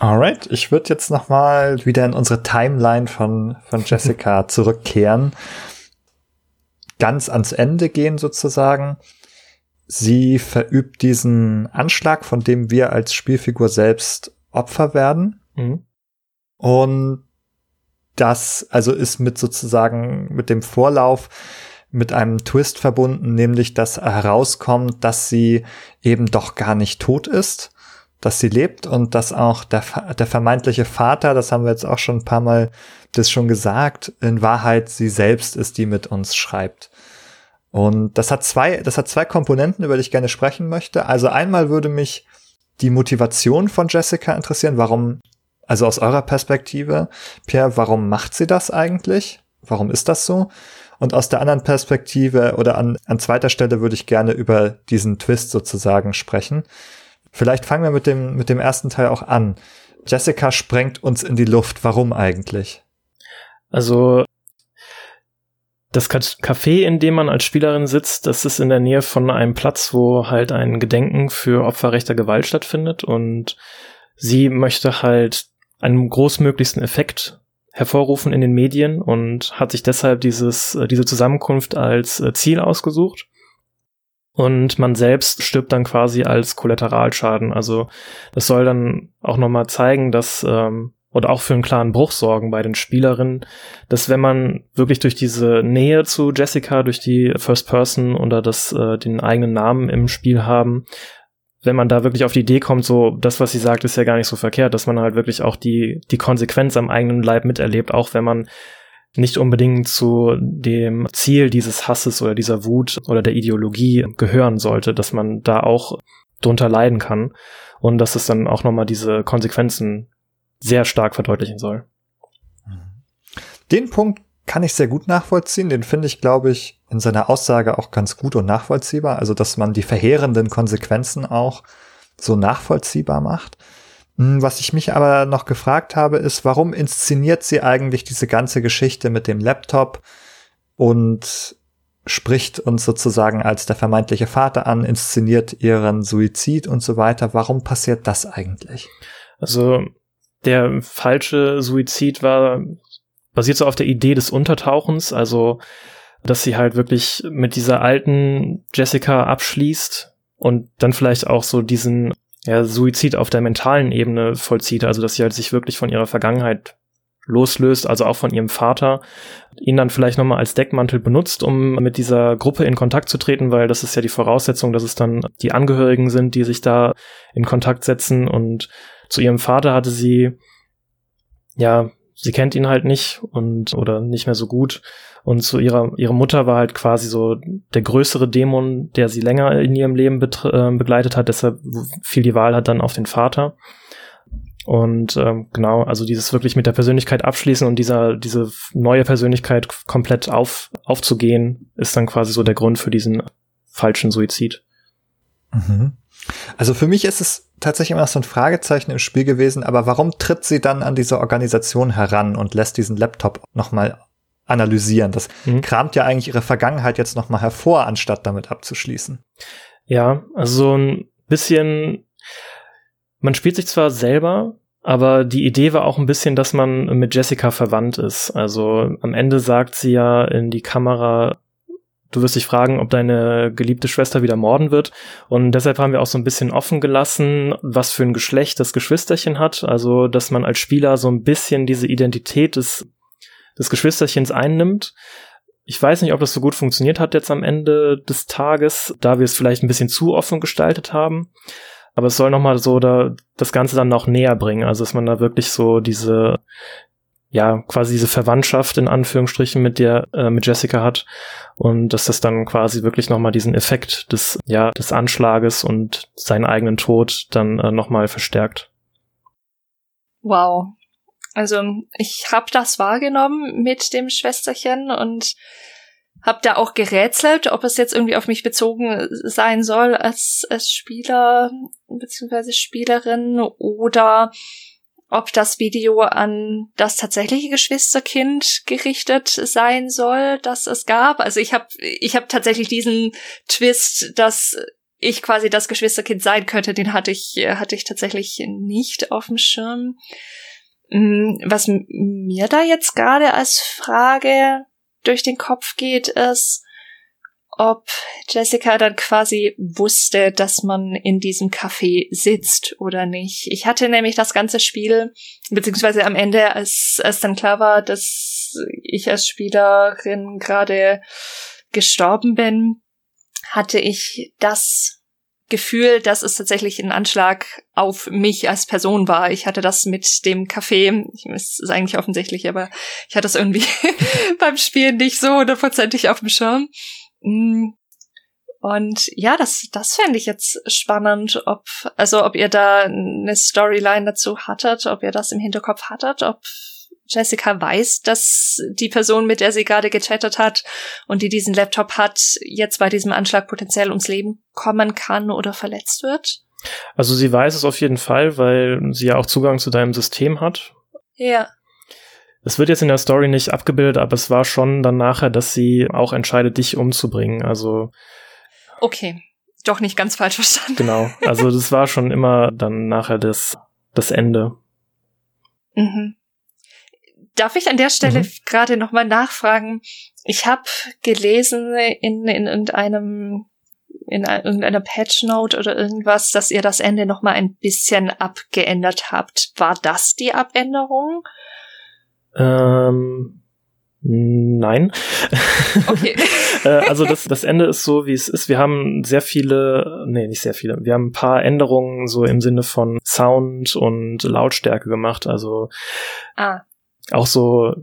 Alright, ich würde jetzt noch mal wieder in unsere Timeline von, von Jessica zurückkehren. Ganz ans Ende gehen sozusagen. Sie verübt diesen Anschlag, von dem wir als Spielfigur selbst Opfer werden. Mhm. Und das also ist mit sozusagen mit dem Vorlauf mit einem Twist verbunden, nämlich dass herauskommt, dass sie eben doch gar nicht tot ist dass sie lebt und dass auch der, der vermeintliche Vater, das haben wir jetzt auch schon ein paar Mal das schon gesagt, in Wahrheit sie selbst ist, die mit uns schreibt. Und das hat zwei, das hat zwei Komponenten, über die ich gerne sprechen möchte. Also einmal würde mich die Motivation von Jessica interessieren. Warum, also aus eurer Perspektive, Pierre, warum macht sie das eigentlich? Warum ist das so? Und aus der anderen Perspektive oder an, an zweiter Stelle würde ich gerne über diesen Twist sozusagen sprechen. Vielleicht fangen wir mit dem, mit dem ersten Teil auch an. Jessica sprengt uns in die Luft. Warum eigentlich? Also, das Café, in dem man als Spielerin sitzt, das ist in der Nähe von einem Platz, wo halt ein Gedenken für Opfer rechter Gewalt stattfindet und sie möchte halt einen großmöglichsten Effekt hervorrufen in den Medien und hat sich deshalb dieses, äh, diese Zusammenkunft als äh, Ziel ausgesucht. Und man selbst stirbt dann quasi als Kollateralschaden. Also das soll dann auch nochmal zeigen, dass ähm, oder auch für einen klaren Bruch sorgen bei den Spielerinnen, dass wenn man wirklich durch diese Nähe zu Jessica, durch die First Person oder das, äh, den eigenen Namen im Spiel haben, wenn man da wirklich auf die Idee kommt, so das, was sie sagt, ist ja gar nicht so verkehrt, dass man halt wirklich auch die, die Konsequenz am eigenen Leib miterlebt, auch wenn man nicht unbedingt zu dem Ziel dieses Hasses oder dieser Wut oder der Ideologie gehören sollte, dass man da auch drunter leiden kann und dass es dann auch nochmal diese Konsequenzen sehr stark verdeutlichen soll. Den Punkt kann ich sehr gut nachvollziehen. Den finde ich, glaube ich, in seiner Aussage auch ganz gut und nachvollziehbar. Also, dass man die verheerenden Konsequenzen auch so nachvollziehbar macht. Hm, was ich mich aber noch gefragt habe, ist, warum inszeniert sie eigentlich diese ganze Geschichte mit dem Laptop und spricht uns sozusagen als der vermeintliche Vater an, inszeniert ihren Suizid und so weiter. Warum passiert das eigentlich? Also der falsche Suizid war basiert so auf der Idee des Untertauchens, also dass sie halt wirklich mit dieser alten Jessica abschließt und dann vielleicht auch so diesen ja, Suizid auf der mentalen Ebene vollzieht, also dass sie halt sich wirklich von ihrer Vergangenheit loslöst, also auch von ihrem Vater, ihn dann vielleicht nochmal als Deckmantel benutzt, um mit dieser Gruppe in Kontakt zu treten, weil das ist ja die Voraussetzung, dass es dann die Angehörigen sind, die sich da in Kontakt setzen. Und zu ihrem Vater hatte sie ja sie kennt ihn halt nicht und oder nicht mehr so gut. Und zu ihrer ihre Mutter war halt quasi so der größere Dämon, der sie länger in ihrem Leben äh, begleitet hat. Deshalb fiel die Wahl halt dann auf den Vater. Und ähm, genau, also dieses wirklich mit der Persönlichkeit abschließen und dieser diese neue Persönlichkeit komplett auf aufzugehen, ist dann quasi so der Grund für diesen falschen Suizid. Mhm. Also für mich ist es tatsächlich immer so ein Fragezeichen im Spiel gewesen, aber warum tritt sie dann an diese Organisation heran und lässt diesen Laptop nochmal analysieren? Das mhm. kramt ja eigentlich ihre Vergangenheit jetzt nochmal hervor, anstatt damit abzuschließen. Ja, also so ein bisschen, man spielt sich zwar selber, aber die Idee war auch ein bisschen, dass man mit Jessica verwandt ist. Also am Ende sagt sie ja in die Kamera, Du wirst dich fragen, ob deine geliebte Schwester wieder morden wird. Und deshalb haben wir auch so ein bisschen offen gelassen, was für ein Geschlecht das Geschwisterchen hat. Also, dass man als Spieler so ein bisschen diese Identität des, des Geschwisterchens einnimmt. Ich weiß nicht, ob das so gut funktioniert hat jetzt am Ende des Tages, da wir es vielleicht ein bisschen zu offen gestaltet haben. Aber es soll nochmal so da, das Ganze dann noch näher bringen. Also, dass man da wirklich so diese, ja, quasi diese Verwandtschaft in Anführungsstrichen mit der, äh, mit Jessica hat und dass das dann quasi wirklich nochmal diesen Effekt des, ja, des Anschlages und seinen eigenen Tod dann äh, nochmal verstärkt. Wow. Also ich habe das wahrgenommen mit dem Schwesterchen und habe da auch gerätselt, ob es jetzt irgendwie auf mich bezogen sein soll als, als Spieler beziehungsweise Spielerin oder ob das Video an das tatsächliche Geschwisterkind gerichtet sein soll, das es gab. Also ich habe ich hab tatsächlich diesen Twist, dass ich quasi das Geschwisterkind sein könnte, den hatte ich hatte ich tatsächlich nicht auf dem Schirm. Mm, was mir da jetzt gerade als Frage durch den Kopf geht, ist, ob Jessica dann quasi wusste, dass man in diesem Café sitzt oder nicht. Ich hatte nämlich das ganze Spiel, beziehungsweise am Ende, als, als dann klar war, dass ich als Spielerin gerade gestorben bin, hatte ich das Gefühl, dass es tatsächlich ein Anschlag auf mich als Person war. Ich hatte das mit dem Café, es ist eigentlich offensichtlich, aber ich hatte das irgendwie beim Spielen nicht so hundertprozentig auf dem Schirm. Mm. Und ja, das, das fände ich jetzt spannend, ob, also ob ihr da eine Storyline dazu hattet, ob ihr das im Hinterkopf hattet, ob Jessica weiß, dass die Person, mit der sie gerade gechattet hat und die diesen Laptop hat, jetzt bei diesem Anschlag potenziell ums Leben kommen kann oder verletzt wird? Also sie weiß es auf jeden Fall, weil sie ja auch Zugang zu deinem System hat. Ja. Es wird jetzt in der Story nicht abgebildet, aber es war schon dann nachher, dass sie auch entscheidet, dich umzubringen. Also. Okay. Doch nicht ganz falsch verstanden. Genau. Also das war schon immer dann nachher das, das Ende. Mhm. Darf ich an der Stelle mhm. gerade nochmal nachfragen? Ich habe gelesen in, in irgendeinem in irgendeiner Patch Note oder irgendwas, dass ihr das Ende nochmal ein bisschen abgeändert habt. War das die Abänderung? Ähm, nein. Okay. Äh, also das, das Ende ist so, wie es ist. Wir haben sehr viele, nee, nicht sehr viele. Wir haben ein paar Änderungen so im Sinne von Sound und Lautstärke gemacht. Also ah. auch so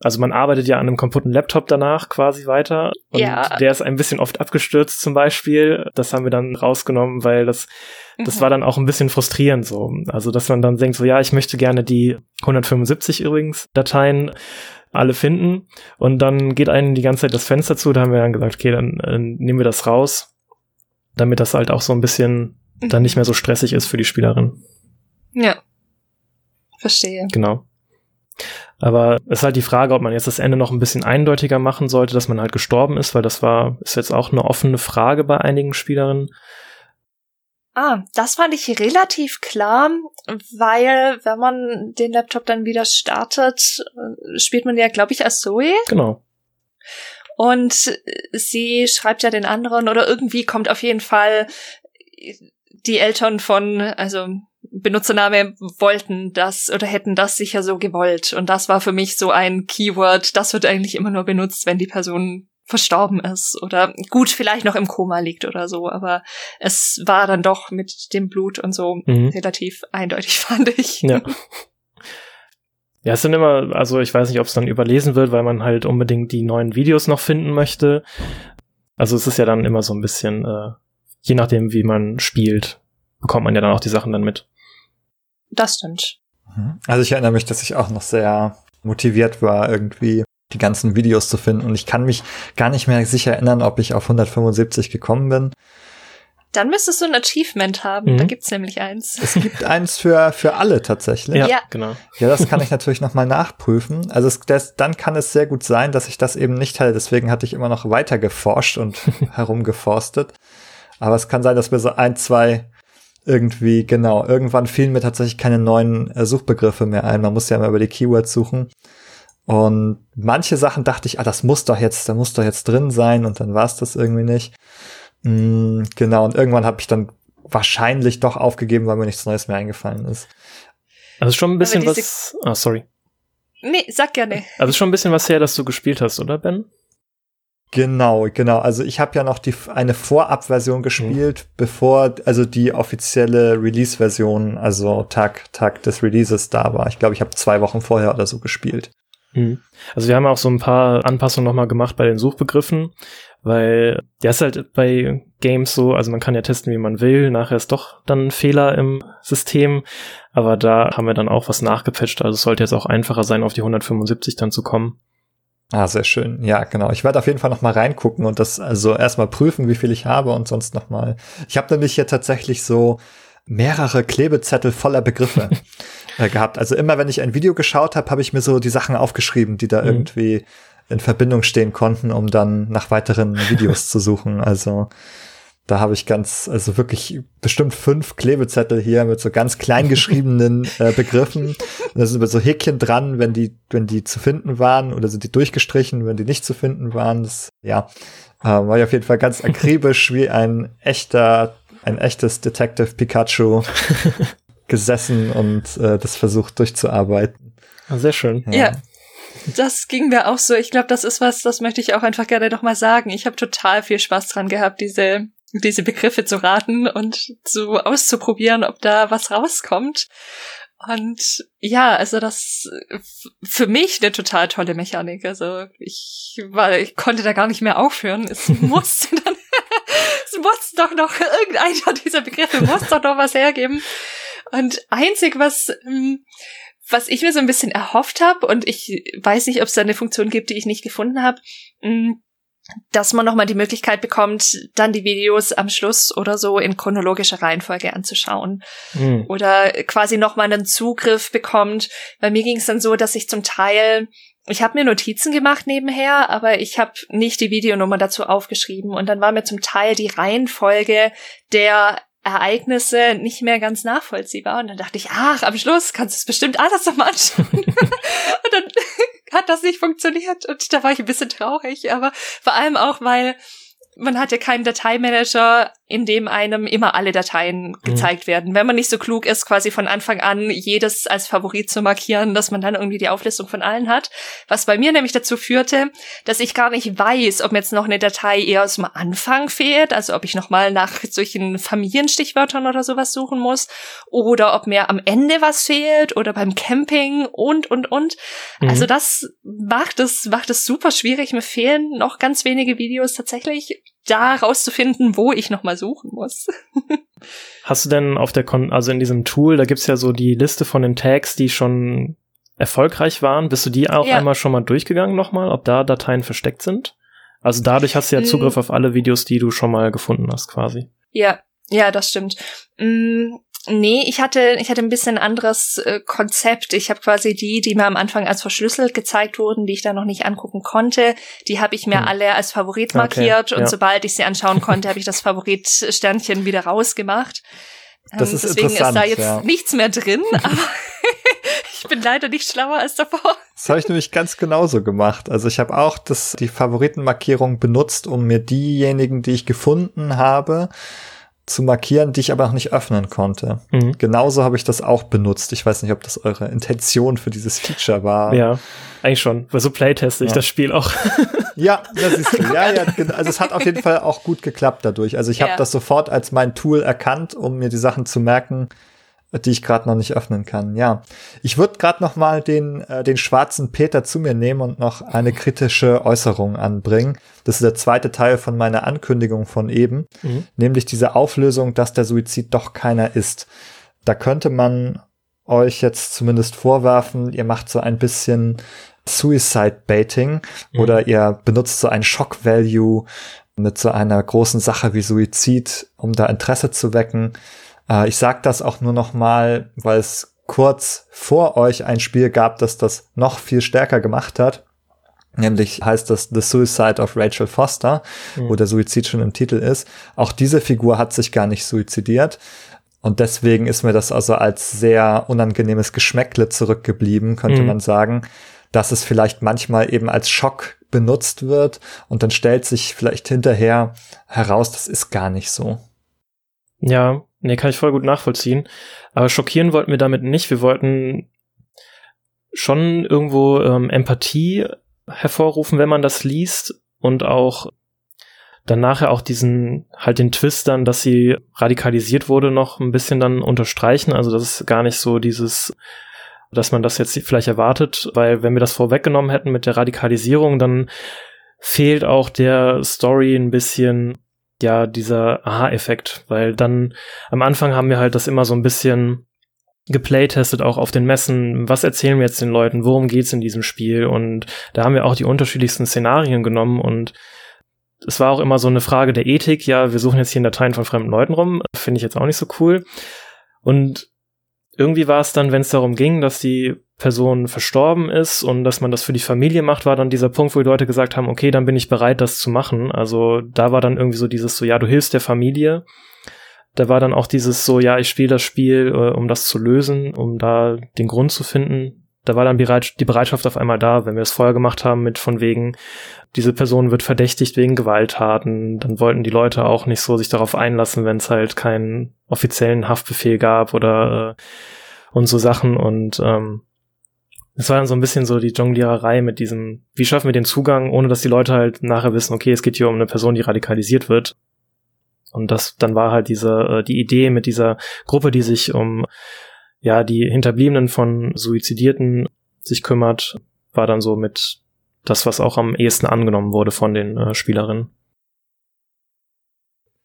also man arbeitet ja an einem kaputten Laptop danach quasi weiter. Und ja. der ist ein bisschen oft abgestürzt zum Beispiel. Das haben wir dann rausgenommen, weil das, das mhm. war dann auch ein bisschen frustrierend so. Also dass man dann denkt so, ja, ich möchte gerne die 175 übrigens Dateien alle finden. Und dann geht einem die ganze Zeit das Fenster zu. Da haben wir dann gesagt, okay, dann äh, nehmen wir das raus, damit das halt auch so ein bisschen mhm. dann nicht mehr so stressig ist für die Spielerin. Ja. Verstehe. Genau. Aber es ist halt die Frage, ob man jetzt das Ende noch ein bisschen eindeutiger machen sollte, dass man halt gestorben ist, weil das war, ist jetzt auch eine offene Frage bei einigen Spielerinnen. Ah, das fand ich relativ klar, weil wenn man den Laptop dann wieder startet, äh, spielt man ja, glaube ich, als Zoe. Genau. Und sie schreibt ja den anderen oder irgendwie kommt auf jeden Fall die Eltern von, also Benutzername wollten das oder hätten das sicher so gewollt. Und das war für mich so ein Keyword, das wird eigentlich immer nur benutzt, wenn die Person verstorben ist oder gut vielleicht noch im Koma liegt oder so, aber es war dann doch mit dem Blut und so mhm. relativ eindeutig, fand ich. Ja. Ja, es sind immer, also ich weiß nicht, ob es dann überlesen wird, weil man halt unbedingt die neuen Videos noch finden möchte. Also es ist ja dann immer so ein bisschen, äh, je nachdem, wie man spielt, bekommt man ja dann auch die Sachen dann mit. Das stimmt. Mhm. Also ich erinnere mich, dass ich auch noch sehr motiviert war, irgendwie die ganzen Videos zu finden. Und ich kann mich gar nicht mehr sicher erinnern, ob ich auf 175 gekommen bin. Dann müsstest du ein Achievement haben. Mhm. Da gibt's nämlich eins. Es gibt eins für, für alle tatsächlich. Ja, ja. genau. Ja, das kann ich natürlich nochmal nachprüfen. Also es, das, dann kann es sehr gut sein, dass ich das eben nicht hatte. Deswegen hatte ich immer noch weiter geforscht und herumgeforstet. Aber es kann sein, dass mir so ein, zwei irgendwie, genau, irgendwann fielen mir tatsächlich keine neuen äh, Suchbegriffe mehr ein. Man muss ja immer über die Keywords suchen. Und manche Sachen dachte ich, ah, das muss doch jetzt, da muss doch jetzt drin sein und dann war es das irgendwie nicht. Mm, genau, und irgendwann habe ich dann wahrscheinlich doch aufgegeben, weil mir nichts Neues mehr eingefallen ist. Also schon ein bisschen was. Ah, sorry. Nee, sag gerne. Also schon ein bisschen was her, dass du gespielt hast, oder Ben? Genau, genau. Also ich habe ja noch die eine Vorabversion gespielt, mhm. bevor also die offizielle Release-Version, also Tag Tag des Releases da war. Ich glaube, ich habe zwei Wochen vorher oder so gespielt. Mhm. Also wir haben auch so ein paar Anpassungen nochmal gemacht bei den Suchbegriffen, weil der ist halt bei Games so, also man kann ja testen, wie man will. Nachher ist doch dann ein Fehler im System, aber da haben wir dann auch was nachgepatcht. Also es sollte jetzt auch einfacher sein, auf die 175 dann zu kommen. Ah, sehr schön. Ja, genau. Ich werde auf jeden Fall noch mal reingucken und das also erstmal prüfen, wie viel ich habe und sonst noch mal. Ich habe nämlich hier tatsächlich so mehrere Klebezettel voller Begriffe äh, gehabt. Also immer, wenn ich ein Video geschaut habe, habe ich mir so die Sachen aufgeschrieben, die da mhm. irgendwie in Verbindung stehen konnten, um dann nach weiteren Videos zu suchen. Also da habe ich ganz, also wirklich bestimmt fünf Klebezettel hier mit so ganz klein geschriebenen äh, Begriffen. da sind so Häkchen dran, wenn die, wenn die zu finden waren, oder sind die durchgestrichen, wenn die nicht zu finden waren. Das, ja, äh, war ich auf jeden Fall ganz akribisch wie ein echter, ein echtes Detective Pikachu gesessen und äh, das versucht durchzuarbeiten. Ah, sehr schön. ja. ja. Das ging mir auch so. Ich glaube, das ist was, das möchte ich auch einfach gerne noch mal sagen. Ich habe total viel Spaß dran gehabt, diese diese Begriffe zu raten und zu auszuprobieren, ob da was rauskommt. Und ja, also das für mich eine total tolle Mechanik. Also ich war, ich konnte da gar nicht mehr aufhören. Es musste dann, es muss doch noch irgendeiner dieser Begriffe muss doch noch was hergeben. Und einzig was ähm, was ich mir so ein bisschen erhofft habe und ich weiß nicht, ob es da eine Funktion gibt, die ich nicht gefunden habe. Dass man nochmal die Möglichkeit bekommt, dann die Videos am Schluss oder so in chronologischer Reihenfolge anzuschauen. Mhm. Oder quasi nochmal einen Zugriff bekommt. Bei mir ging es dann so, dass ich zum Teil ich habe mir Notizen gemacht nebenher, aber ich habe nicht die Videonummer dazu aufgeschrieben. Und dann war mir zum Teil die Reihenfolge der Ereignisse nicht mehr ganz nachvollziehbar. Und dann dachte ich, ach, am Schluss kannst du es bestimmt alles nochmal anschauen. und dann hat das nicht funktioniert. Und da war ich ein bisschen traurig. Aber vor allem auch, weil man hat ja keinen Dateimanager, in dem einem immer alle Dateien mhm. gezeigt mhm. werden. Wenn man nicht so klug ist, quasi von Anfang an jedes als Favorit zu markieren, dass man dann irgendwie die Auflistung von allen hat. Was bei mir nämlich dazu führte, dass ich gar nicht weiß, ob mir jetzt noch eine Datei eher aus dem Anfang fehlt, also ob ich nochmal nach solchen Familienstichwörtern oder sowas suchen muss, oder ob mir am Ende was fehlt oder beim Camping und, und, und. Mhm. Also das macht es, macht es super schwierig. Mir fehlen noch ganz wenige Videos tatsächlich da rauszufinden, wo ich nochmal suchen muss. Hast du denn auf der Kon also in diesem Tool, da gibt's ja so die Liste von den Tags, die schon erfolgreich waren. Bist du die auch ja. einmal schon mal durchgegangen nochmal, ob da Dateien versteckt sind? Also dadurch hast du ja Zugriff auf alle Videos, die du schon mal gefunden hast, quasi. Ja, ja, das stimmt. Mm, Nee, ich hatte, ich hatte ein bisschen anderes äh, Konzept. Ich habe quasi die, die mir am Anfang als verschlüsselt gezeigt wurden, die ich dann noch nicht angucken konnte, die habe ich mir hm. alle als Favorit markiert okay, und ja. sobald ich sie anschauen konnte, habe ich das Favorit-Sternchen wieder rausgemacht. Das ähm, ist Deswegen ist da jetzt ja. nichts mehr drin, aber ich bin leider nicht schlauer als davor. Das habe ich nämlich ganz genauso gemacht. Also ich habe auch das, die Favoritenmarkierung benutzt, um mir diejenigen, die ich gefunden habe, zu markieren, die ich aber noch nicht öffnen konnte. Mhm. Genauso habe ich das auch benutzt. Ich weiß nicht, ob das eure Intention für dieses Feature war. Ja, eigentlich schon. Weil so playteste ich ja. das Spiel auch. ja, das ist ja, ja, also es hat auf jeden Fall auch gut geklappt dadurch. Also ich ja. habe das sofort als mein Tool erkannt, um mir die Sachen zu merken, die ich gerade noch nicht öffnen kann. Ja, ich würde gerade noch mal den äh, den schwarzen Peter zu mir nehmen und noch eine kritische Äußerung anbringen. Das ist der zweite Teil von meiner Ankündigung von eben, mhm. nämlich diese Auflösung, dass der Suizid doch keiner ist. Da könnte man euch jetzt zumindest vorwerfen, ihr macht so ein bisschen Suicide Baiting mhm. oder ihr benutzt so ein Shock Value mit so einer großen Sache wie Suizid, um da Interesse zu wecken. Äh, ich sage das auch nur noch mal, weil es kurz vor euch ein Spiel gab, das das noch viel stärker gemacht hat. Nämlich heißt das The Suicide of Rachel Foster, mhm. wo der Suizid schon im Titel ist. Auch diese Figur hat sich gar nicht suizidiert. Und deswegen ist mir das also als sehr unangenehmes Geschmäckle zurückgeblieben, könnte mhm. man sagen, dass es vielleicht manchmal eben als Schock benutzt wird und dann stellt sich vielleicht hinterher heraus, das ist gar nicht so. Ja, nee, kann ich voll gut nachvollziehen. Aber schockieren wollten wir damit nicht. Wir wollten schon irgendwo ähm, Empathie hervorrufen, wenn man das liest und auch dann nachher auch diesen, halt den Twist dann, dass sie radikalisiert wurde, noch ein bisschen dann unterstreichen. Also das ist gar nicht so dieses, dass man das jetzt vielleicht erwartet, weil wenn wir das vorweggenommen hätten mit der Radikalisierung, dann fehlt auch der Story ein bisschen ja dieser Aha-Effekt, weil dann am Anfang haben wir halt das immer so ein bisschen geplaytestet, auch auf den Messen. Was erzählen wir jetzt den Leuten? Worum geht's in diesem Spiel? Und da haben wir auch die unterschiedlichsten Szenarien genommen und es war auch immer so eine Frage der Ethik. Ja, wir suchen jetzt hier in Dateien von fremden Leuten rum. Finde ich jetzt auch nicht so cool. Und irgendwie war es dann, wenn es darum ging, dass die Person verstorben ist und dass man das für die Familie macht, war dann dieser Punkt, wo die Leute gesagt haben, okay, dann bin ich bereit, das zu machen. Also da war dann irgendwie so dieses so, ja, du hilfst der Familie. Da war dann auch dieses so, ja, ich spiele das Spiel, äh, um das zu lösen, um da den Grund zu finden. Da war dann die Bereitschaft auf einmal da, wenn wir es vorher gemacht haben mit von wegen, diese Person wird verdächtigt wegen Gewalttaten, dann wollten die Leute auch nicht so sich darauf einlassen, wenn es halt keinen offiziellen Haftbefehl gab oder äh, und so Sachen und ähm, es war dann so ein bisschen so die Jongliererei mit diesem, wie schaffen wir den Zugang, ohne dass die Leute halt nachher wissen, okay, es geht hier um eine Person, die radikalisiert wird. Und das, dann war halt diese, äh, die Idee mit dieser Gruppe, die sich um, ja, die Hinterbliebenen von Suizidierten sich kümmert, war dann so mit das, was auch am ehesten angenommen wurde von den äh, Spielerinnen.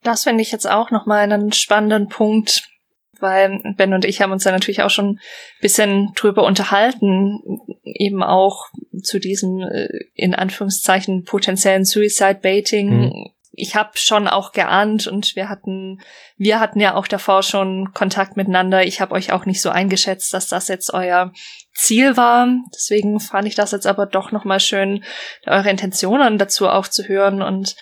Das finde ich jetzt auch nochmal einen spannenden Punkt, weil Ben und ich haben uns da natürlich auch schon ein bisschen drüber unterhalten, eben auch zu diesem äh, in Anführungszeichen potenziellen Suicide Baiting. Mhm. Ich habe schon auch geahnt und wir hatten wir hatten ja auch davor schon Kontakt miteinander. Ich habe euch auch nicht so eingeschätzt, dass das jetzt euer Ziel war. Deswegen fand ich das jetzt aber doch noch mal schön, eure Intentionen dazu auch zu hören und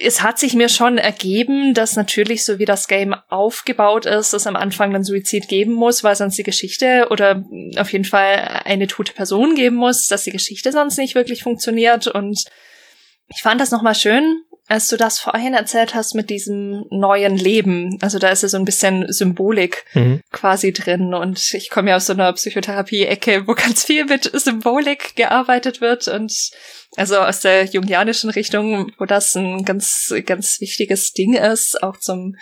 es hat sich mir schon ergeben, dass natürlich, so wie das Game aufgebaut ist, es am Anfang dann Suizid geben muss, weil sonst die Geschichte oder auf jeden Fall eine tote Person geben muss, dass die Geschichte sonst nicht wirklich funktioniert. Und ich fand das nochmal schön, als du das vorhin erzählt hast mit diesem neuen Leben. Also da ist ja so ein bisschen Symbolik mhm. quasi drin. Und ich komme ja aus so einer Psychotherapie-Ecke, wo ganz viel mit Symbolik gearbeitet wird und also aus der jungianischen Richtung, wo das ein ganz, ganz wichtiges Ding ist, auch zum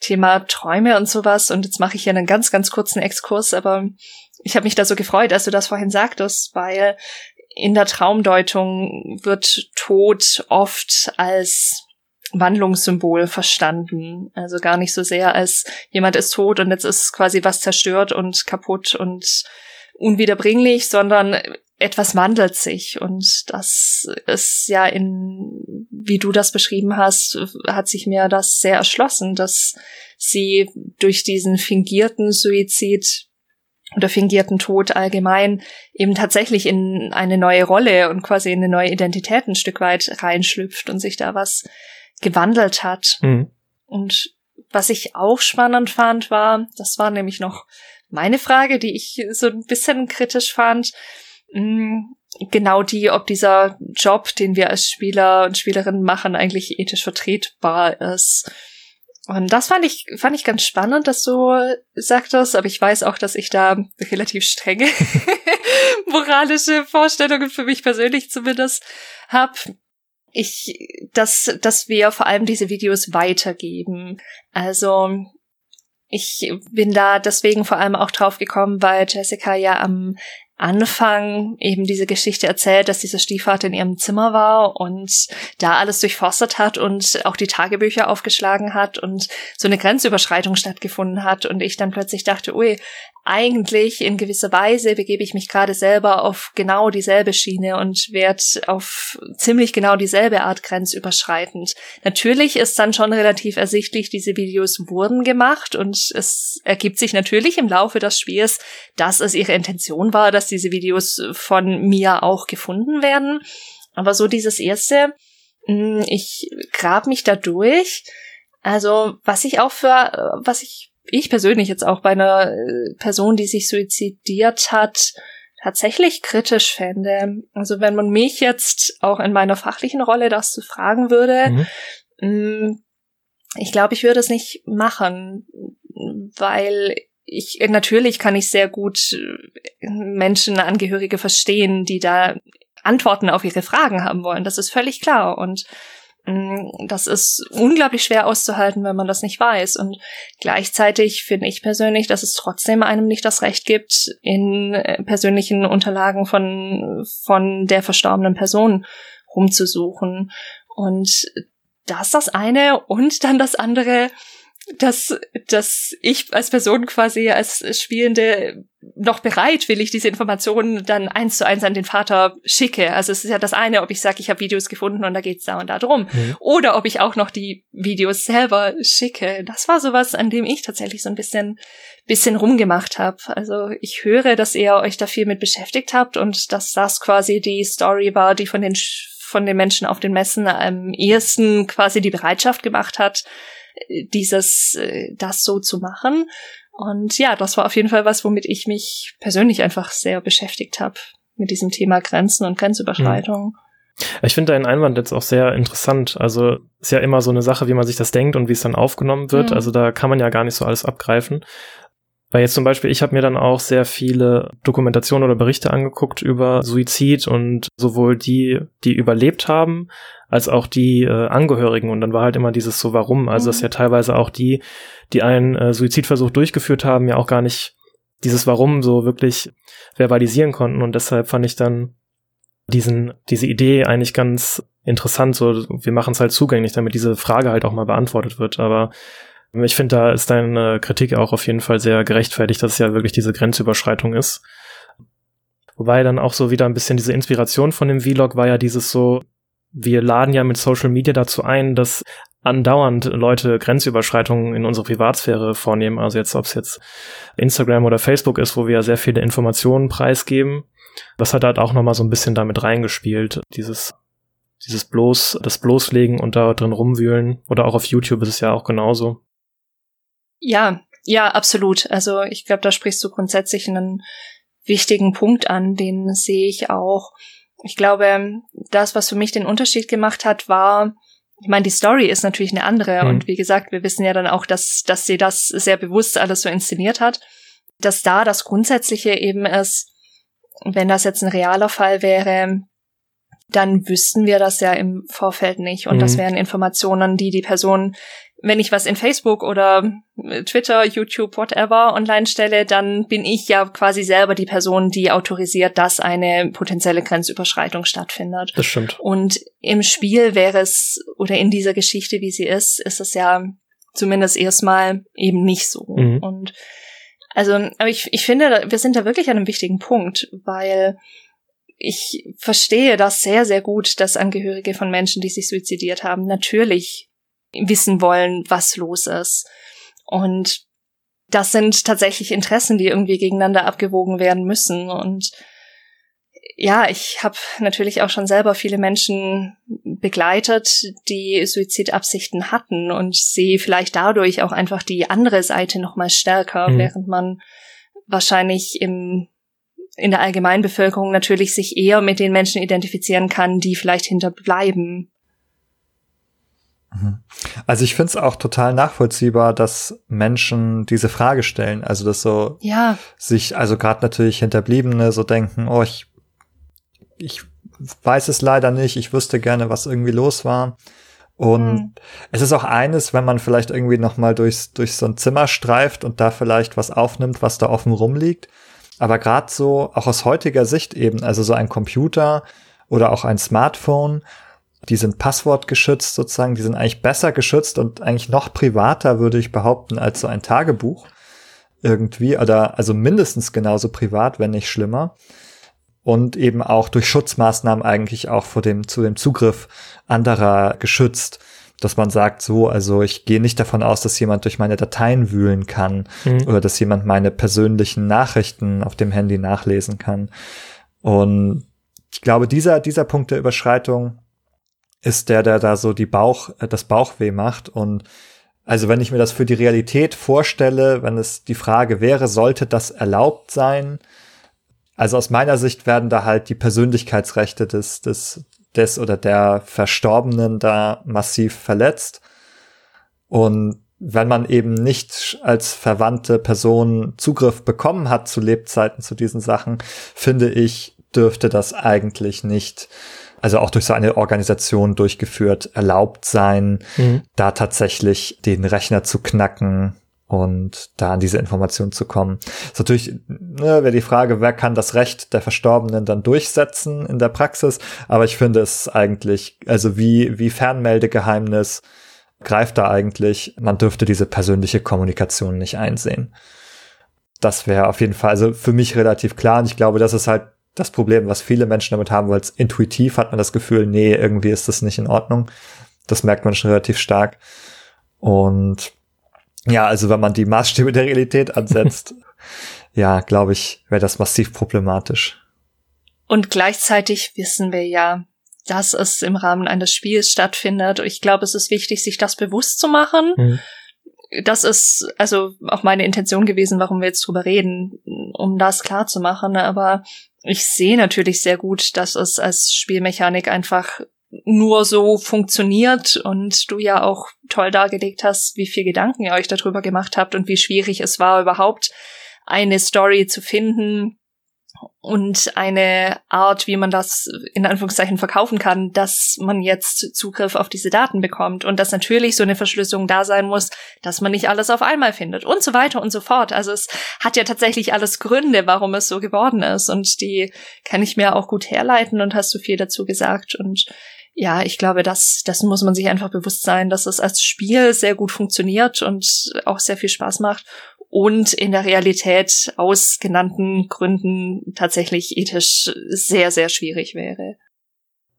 Thema Träume und sowas. Und jetzt mache ich hier einen ganz, ganz kurzen Exkurs, aber ich habe mich da so gefreut, als du das vorhin sagtest, weil in der Traumdeutung wird Tod oft als Wandlungssymbol verstanden. Also gar nicht so sehr als jemand ist tot und jetzt ist quasi was zerstört und kaputt und unwiederbringlich, sondern etwas wandelt sich und das ist ja in, wie du das beschrieben hast, hat sich mir das sehr erschlossen, dass sie durch diesen fingierten Suizid oder fingierten Tod allgemein eben tatsächlich in eine neue Rolle und quasi in eine neue Identität ein Stück weit reinschlüpft und sich da was gewandelt hat. Mhm. Und was ich auch spannend fand, war, das war nämlich noch meine Frage, die ich so ein bisschen kritisch fand, hm, genau die, ob dieser Job, den wir als Spieler und Spielerinnen machen, eigentlich ethisch vertretbar ist. Und das fand ich, fand ich ganz spannend, dass du sagtest, aber ich weiß auch, dass ich da relativ strenge moralische Vorstellungen für mich persönlich zumindest habe. Ich, dass, dass wir vor allem diese Videos weitergeben. Also, ich bin da deswegen vor allem auch drauf gekommen, weil Jessica ja am Anfang eben diese Geschichte erzählt, dass dieser Stiefvater in ihrem Zimmer war und da alles durchforstet hat und auch die Tagebücher aufgeschlagen hat und so eine Grenzüberschreitung stattgefunden hat und ich dann plötzlich dachte, ui, eigentlich in gewisser Weise begebe ich mich gerade selber auf genau dieselbe Schiene und werde auf ziemlich genau dieselbe Art grenzüberschreitend. Natürlich ist dann schon relativ ersichtlich, diese Videos wurden gemacht und es ergibt sich natürlich im Laufe des Spiels, dass es ihre Intention war, dass diese Videos von mir auch gefunden werden. Aber so dieses erste, hm, ich grab mich da durch. Also, was ich auch für, was ich ich persönlich jetzt auch bei einer äh, Person, die sich suizidiert hat, tatsächlich kritisch fände. Also wenn man mich jetzt auch in meiner fachlichen Rolle das zu fragen würde, mhm. Mm, ich glaube, ich würde es nicht machen, weil ich natürlich kann ich sehr gut äh, Menschen, Angehörige verstehen, die da Antworten auf ihre Fragen haben wollen. Das ist völlig klar. Und Mm, das ist unglaublich schwer auszuhalten, wenn man das nicht weiß. Und gleichzeitig finde ich persönlich, dass es trotzdem einem nicht das Recht gibt, in äh, persönlichen Unterlagen von, von der verstorbenen Person rumzusuchen. Und das ist das eine. Und dann das andere, dass, dass ich als Person quasi als Spielende noch bereitwillig diese Informationen dann eins zu eins an den Vater schicke. Also es ist ja das eine, ob ich sage, ich habe Videos gefunden und da geht's da und da drum. Mhm. Oder ob ich auch noch die Videos selber schicke. Das war sowas, an dem ich tatsächlich so ein bisschen, bisschen rumgemacht habe. Also ich höre, dass ihr euch da viel mit beschäftigt habt und dass das quasi die Story war, die von den von den Menschen auf den Messen am ehesten quasi die Bereitschaft gemacht hat, dieses, äh, das so zu machen. Und ja, das war auf jeden Fall was, womit ich mich persönlich einfach sehr beschäftigt habe mit diesem Thema Grenzen und Grenzüberschreitung. Mhm. Ich finde deinen Einwand jetzt auch sehr interessant. Also ist ja immer so eine Sache, wie man sich das denkt und wie es dann aufgenommen wird. Mhm. Also da kann man ja gar nicht so alles abgreifen. Weil jetzt zum Beispiel, ich habe mir dann auch sehr viele Dokumentationen oder Berichte angeguckt über Suizid und sowohl die, die überlebt haben, als auch die äh, Angehörigen. Und dann war halt immer dieses so, warum? Also, mhm. dass ja teilweise auch die, die einen äh, Suizidversuch durchgeführt haben, ja auch gar nicht dieses Warum so wirklich verbalisieren konnten. Und deshalb fand ich dann diesen, diese Idee eigentlich ganz interessant. So, wir machen es halt zugänglich, damit diese Frage halt auch mal beantwortet wird. Aber ich finde, da ist deine Kritik auch auf jeden Fall sehr gerechtfertigt, dass es ja wirklich diese Grenzüberschreitung ist. Wobei dann auch so wieder ein bisschen diese Inspiration von dem Vlog war ja dieses so, wir laden ja mit Social Media dazu ein, dass andauernd Leute Grenzüberschreitungen in unsere Privatsphäre vornehmen. Also jetzt, ob es jetzt Instagram oder Facebook ist, wo wir ja sehr viele Informationen preisgeben. Das hat halt auch nochmal so ein bisschen damit reingespielt. Dieses, dieses bloß, das bloßlegen und da drin rumwühlen. Oder auch auf YouTube ist es ja auch genauso. Ja, ja, absolut. Also ich glaube, da sprichst du grundsätzlich einen wichtigen Punkt an, den sehe ich auch. Ich glaube, das, was für mich den Unterschied gemacht hat, war, ich meine, die Story ist natürlich eine andere mhm. und wie gesagt, wir wissen ja dann auch, dass, dass sie das sehr bewusst alles so inszeniert hat, dass da das Grundsätzliche eben ist, wenn das jetzt ein realer Fall wäre, dann wüssten wir das ja im Vorfeld nicht und mhm. das wären Informationen, die die Person wenn ich was in Facebook oder Twitter, YouTube, whatever online stelle, dann bin ich ja quasi selber die Person, die autorisiert, dass eine potenzielle Grenzüberschreitung stattfindet. Das stimmt. Und im Spiel wäre es, oder in dieser Geschichte, wie sie ist, ist es ja zumindest erstmal eben nicht so. Mhm. Und also, aber ich, ich finde, wir sind da wirklich an einem wichtigen Punkt, weil ich verstehe das sehr, sehr gut, dass Angehörige von Menschen, die sich suizidiert haben, natürlich wissen wollen, was los ist. Und das sind tatsächlich Interessen, die irgendwie gegeneinander abgewogen werden müssen. Und ja, ich habe natürlich auch schon selber viele Menschen begleitet, die Suizidabsichten hatten und sehe vielleicht dadurch auch einfach die andere Seite noch mal stärker, mhm. während man wahrscheinlich im in der Allgemeinbevölkerung natürlich sich eher mit den Menschen identifizieren kann, die vielleicht hinterbleiben. Mhm. Also ich finde es auch total nachvollziehbar, dass Menschen diese Frage stellen. Also dass so ja. sich, also gerade natürlich Hinterbliebene so denken, oh, ich, ich weiß es leider nicht, ich wüsste gerne, was irgendwie los war. Und mhm. es ist auch eines, wenn man vielleicht irgendwie noch mal durchs, durch so ein Zimmer streift und da vielleicht was aufnimmt, was da offen rumliegt. Aber gerade so, auch aus heutiger Sicht eben, also so ein Computer oder auch ein Smartphone, die sind passwortgeschützt sozusagen, die sind eigentlich besser geschützt und eigentlich noch privater, würde ich behaupten, als so ein Tagebuch irgendwie, oder also mindestens genauso privat, wenn nicht schlimmer. Und eben auch durch Schutzmaßnahmen eigentlich auch vor dem, zu dem Zugriff anderer geschützt. Dass man sagt, so, also ich gehe nicht davon aus, dass jemand durch meine Dateien wühlen kann mhm. oder dass jemand meine persönlichen Nachrichten auf dem Handy nachlesen kann. Und ich glaube, dieser, dieser Punkt der Überschreitung ist der, der da so die Bauch, äh, das Bauchweh macht. Und also wenn ich mir das für die Realität vorstelle, wenn es die Frage wäre, sollte das erlaubt sein? Also aus meiner Sicht werden da halt die Persönlichkeitsrechte des, des, des oder der Verstorbenen da massiv verletzt. Und wenn man eben nicht als verwandte Person Zugriff bekommen hat zu Lebzeiten zu diesen Sachen, finde ich, dürfte das eigentlich nicht also auch durch so eine Organisation durchgeführt, erlaubt sein, mhm. da tatsächlich den Rechner zu knacken und da an diese Information zu kommen. ist natürlich ne, wäre die Frage, wer kann das Recht der Verstorbenen dann durchsetzen in der Praxis, aber ich finde es eigentlich, also wie, wie Fernmeldegeheimnis greift da eigentlich, man dürfte diese persönliche Kommunikation nicht einsehen. Das wäre auf jeden Fall, also für mich relativ klar und ich glaube, das ist halt das Problem, was viele Menschen damit haben, weil es intuitiv hat man das Gefühl, nee, irgendwie ist das nicht in Ordnung. Das merkt man schon relativ stark. Und ja, also wenn man die Maßstäbe der Realität ansetzt, ja, glaube ich, wäre das massiv problematisch. Und gleichzeitig wissen wir ja, dass es im Rahmen eines Spiels stattfindet. Ich glaube, es ist wichtig, sich das bewusst zu machen. Mhm. Das ist also auch meine Intention gewesen, warum wir jetzt drüber reden, um das klar zu machen. Aber ich sehe natürlich sehr gut, dass es als Spielmechanik einfach nur so funktioniert und du ja auch toll dargelegt hast, wie viel Gedanken ihr euch darüber gemacht habt und wie schwierig es war, überhaupt eine Story zu finden, und eine Art, wie man das in Anführungszeichen verkaufen kann, dass man jetzt Zugriff auf diese Daten bekommt und dass natürlich so eine Verschlüsselung da sein muss, dass man nicht alles auf einmal findet und so weiter und so fort. Also es hat ja tatsächlich alles Gründe, warum es so geworden ist und die kann ich mir auch gut herleiten und hast du viel dazu gesagt und ja, ich glaube, das, das muss man sich einfach bewusst sein, dass es als Spiel sehr gut funktioniert und auch sehr viel Spaß macht und in der Realität aus genannten Gründen tatsächlich ethisch sehr, sehr schwierig wäre.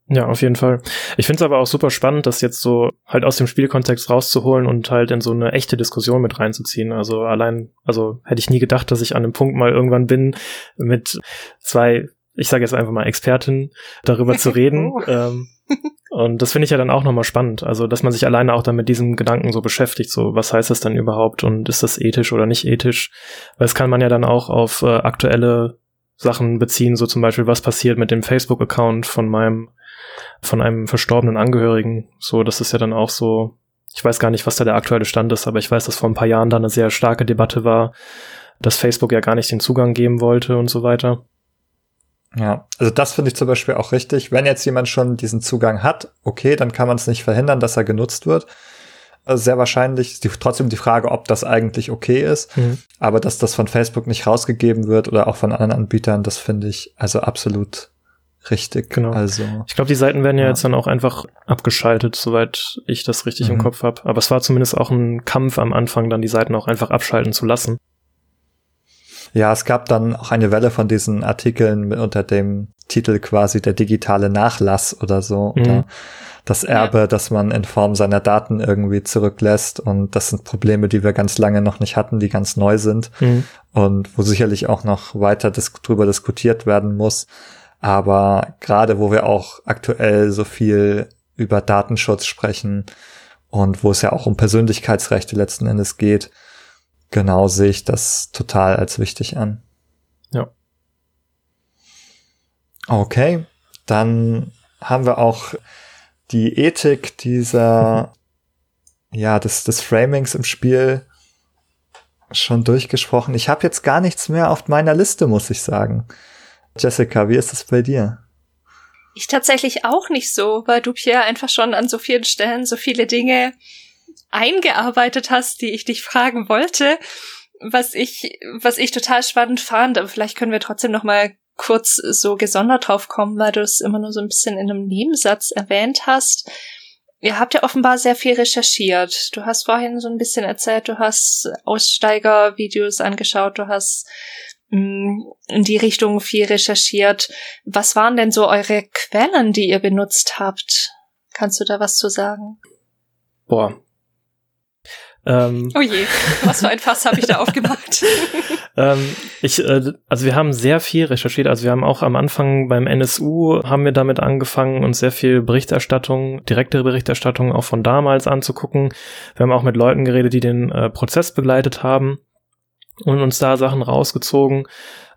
Ja, auf jeden Fall. Ich finde es aber auch super spannend, das jetzt so halt aus dem Spielkontext rauszuholen und halt in so eine echte Diskussion mit reinzuziehen. Also allein, also hätte ich nie gedacht, dass ich an einem Punkt mal irgendwann bin, mit zwei, ich sage jetzt einfach mal Expertinnen, darüber zu reden. Oh. Ähm, und das finde ich ja dann auch nochmal spannend. Also, dass man sich alleine auch dann mit diesem Gedanken so beschäftigt, so was heißt das denn überhaupt und ist das ethisch oder nicht ethisch? Weil es kann man ja dann auch auf äh, aktuelle Sachen beziehen, so zum Beispiel, was passiert mit dem Facebook-Account von meinem von einem verstorbenen Angehörigen. So, das ist ja dann auch so, ich weiß gar nicht, was da der aktuelle Stand ist, aber ich weiß, dass vor ein paar Jahren da eine sehr starke Debatte war, dass Facebook ja gar nicht den Zugang geben wollte und so weiter. Ja, also das finde ich zum Beispiel auch richtig. Wenn jetzt jemand schon diesen Zugang hat, okay, dann kann man es nicht verhindern, dass er genutzt wird. Also sehr wahrscheinlich ist die, trotzdem die Frage, ob das eigentlich okay ist. Mhm. Aber dass das von Facebook nicht rausgegeben wird oder auch von anderen Anbietern, das finde ich also absolut Richtig, genau. Also, ich glaube, die Seiten werden ja, ja, jetzt dann auch einfach abgeschaltet, soweit ich das richtig mhm. im Kopf habe. Aber es war zumindest auch ein Kampf am Anfang, dann die Seiten auch einfach abschalten zu lassen. Ja, es gab dann auch eine Welle von diesen Artikeln unter dem Titel quasi der digitale Nachlass oder so. Mhm. Oder das Erbe, ja. das man in Form seiner Daten irgendwie zurücklässt. Und das sind Probleme, die wir ganz lange noch nicht hatten, die ganz neu sind. Mhm. Und wo sicherlich auch noch weiter dis drüber diskutiert werden muss. Aber gerade wo wir auch aktuell so viel über Datenschutz sprechen und wo es ja auch um Persönlichkeitsrechte letzten Endes geht, genau sehe ich das total als wichtig an. Ja. Okay, dann haben wir auch die Ethik dieser, ja, des, des Framings im Spiel schon durchgesprochen. Ich habe jetzt gar nichts mehr auf meiner Liste, muss ich sagen. Jessica, wie ist es bei dir? Ich tatsächlich auch nicht so, weil du Pierre einfach schon an so vielen Stellen so viele Dinge eingearbeitet hast, die ich dich fragen wollte, was ich, was ich total spannend fand. Aber vielleicht können wir trotzdem noch mal kurz so gesondert drauf kommen, weil du es immer nur so ein bisschen in einem Nebensatz erwähnt hast. Ihr habt ja offenbar sehr viel recherchiert. Du hast vorhin so ein bisschen erzählt, du hast Aussteigervideos angeschaut, du hast Mm, in die Richtung viel recherchiert. Was waren denn so eure Quellen, die ihr benutzt habt? Kannst du da was zu sagen? Boah. Ähm, oh je, was für ein Fass habe ich da aufgemacht? ähm, ich, äh, also wir haben sehr viel recherchiert. Also wir haben auch am Anfang beim NSU haben wir damit angefangen, uns sehr viel Berichterstattung, direkte Berichterstattung auch von damals anzugucken. Wir haben auch mit Leuten geredet, die den äh, Prozess begleitet haben und uns da Sachen rausgezogen.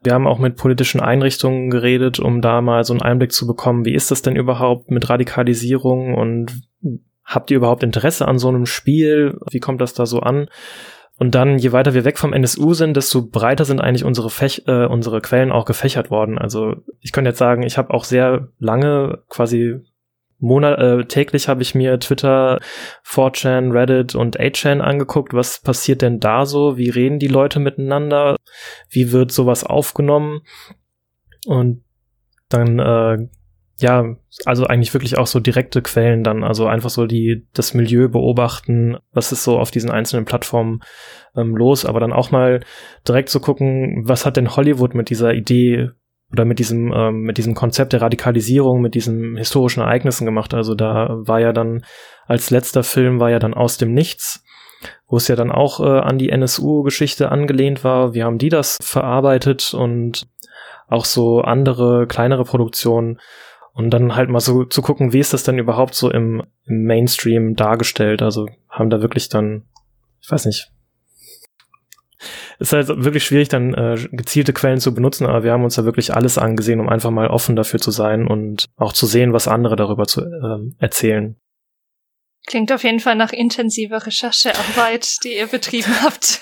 Wir haben auch mit politischen Einrichtungen geredet, um da mal so einen Einblick zu bekommen, wie ist das denn überhaupt mit Radikalisierung und habt ihr überhaupt Interesse an so einem Spiel? Wie kommt das da so an? Und dann, je weiter wir weg vom NSU sind, desto breiter sind eigentlich unsere, Fech äh, unsere Quellen auch gefächert worden. Also ich könnte jetzt sagen, ich habe auch sehr lange quasi Monat, äh, täglich habe ich mir Twitter, 4chan, Reddit und 8chan angeguckt. Was passiert denn da so? Wie reden die Leute miteinander? Wie wird sowas aufgenommen? Und dann, äh, ja, also eigentlich wirklich auch so direkte Quellen dann, also einfach so die, das Milieu beobachten, was ist so auf diesen einzelnen Plattformen ähm, los, aber dann auch mal direkt zu gucken, was hat denn Hollywood mit dieser Idee oder mit diesem, ähm, mit diesem Konzept der Radikalisierung, mit diesen historischen Ereignissen gemacht. Also da war ja dann, als letzter Film war ja dann aus dem Nichts, wo es ja dann auch äh, an die NSU-Geschichte angelehnt war. Wie haben die das verarbeitet und auch so andere, kleinere Produktionen. Und dann halt mal so zu gucken, wie ist das denn überhaupt so im, im Mainstream dargestellt? Also haben da wirklich dann, ich weiß nicht, ist halt wirklich schwierig, dann äh, gezielte Quellen zu benutzen, aber wir haben uns da wirklich alles angesehen, um einfach mal offen dafür zu sein und auch zu sehen, was andere darüber zu äh, erzählen. Klingt auf jeden Fall nach intensiver Recherchearbeit, die ihr betrieben habt.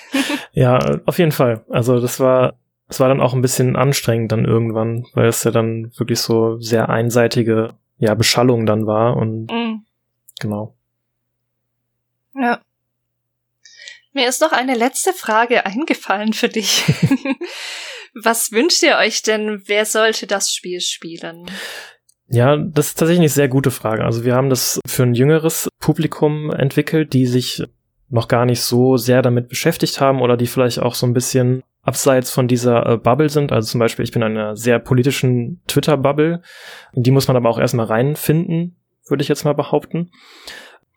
ja, auf jeden Fall. Also das war, das war dann auch ein bisschen anstrengend dann irgendwann, weil es ja dann wirklich so sehr einseitige, ja, Beschallung dann war und mm. genau. Ja. Mir ist noch eine letzte Frage eingefallen für dich. Was wünscht ihr euch denn? Wer sollte das Spiel spielen? Ja, das ist tatsächlich eine sehr gute Frage. Also wir haben das für ein jüngeres Publikum entwickelt, die sich noch gar nicht so sehr damit beschäftigt haben oder die vielleicht auch so ein bisschen abseits von dieser äh, Bubble sind. Also zum Beispiel, ich bin in einer sehr politischen Twitter-Bubble. Die muss man aber auch erstmal reinfinden, würde ich jetzt mal behaupten.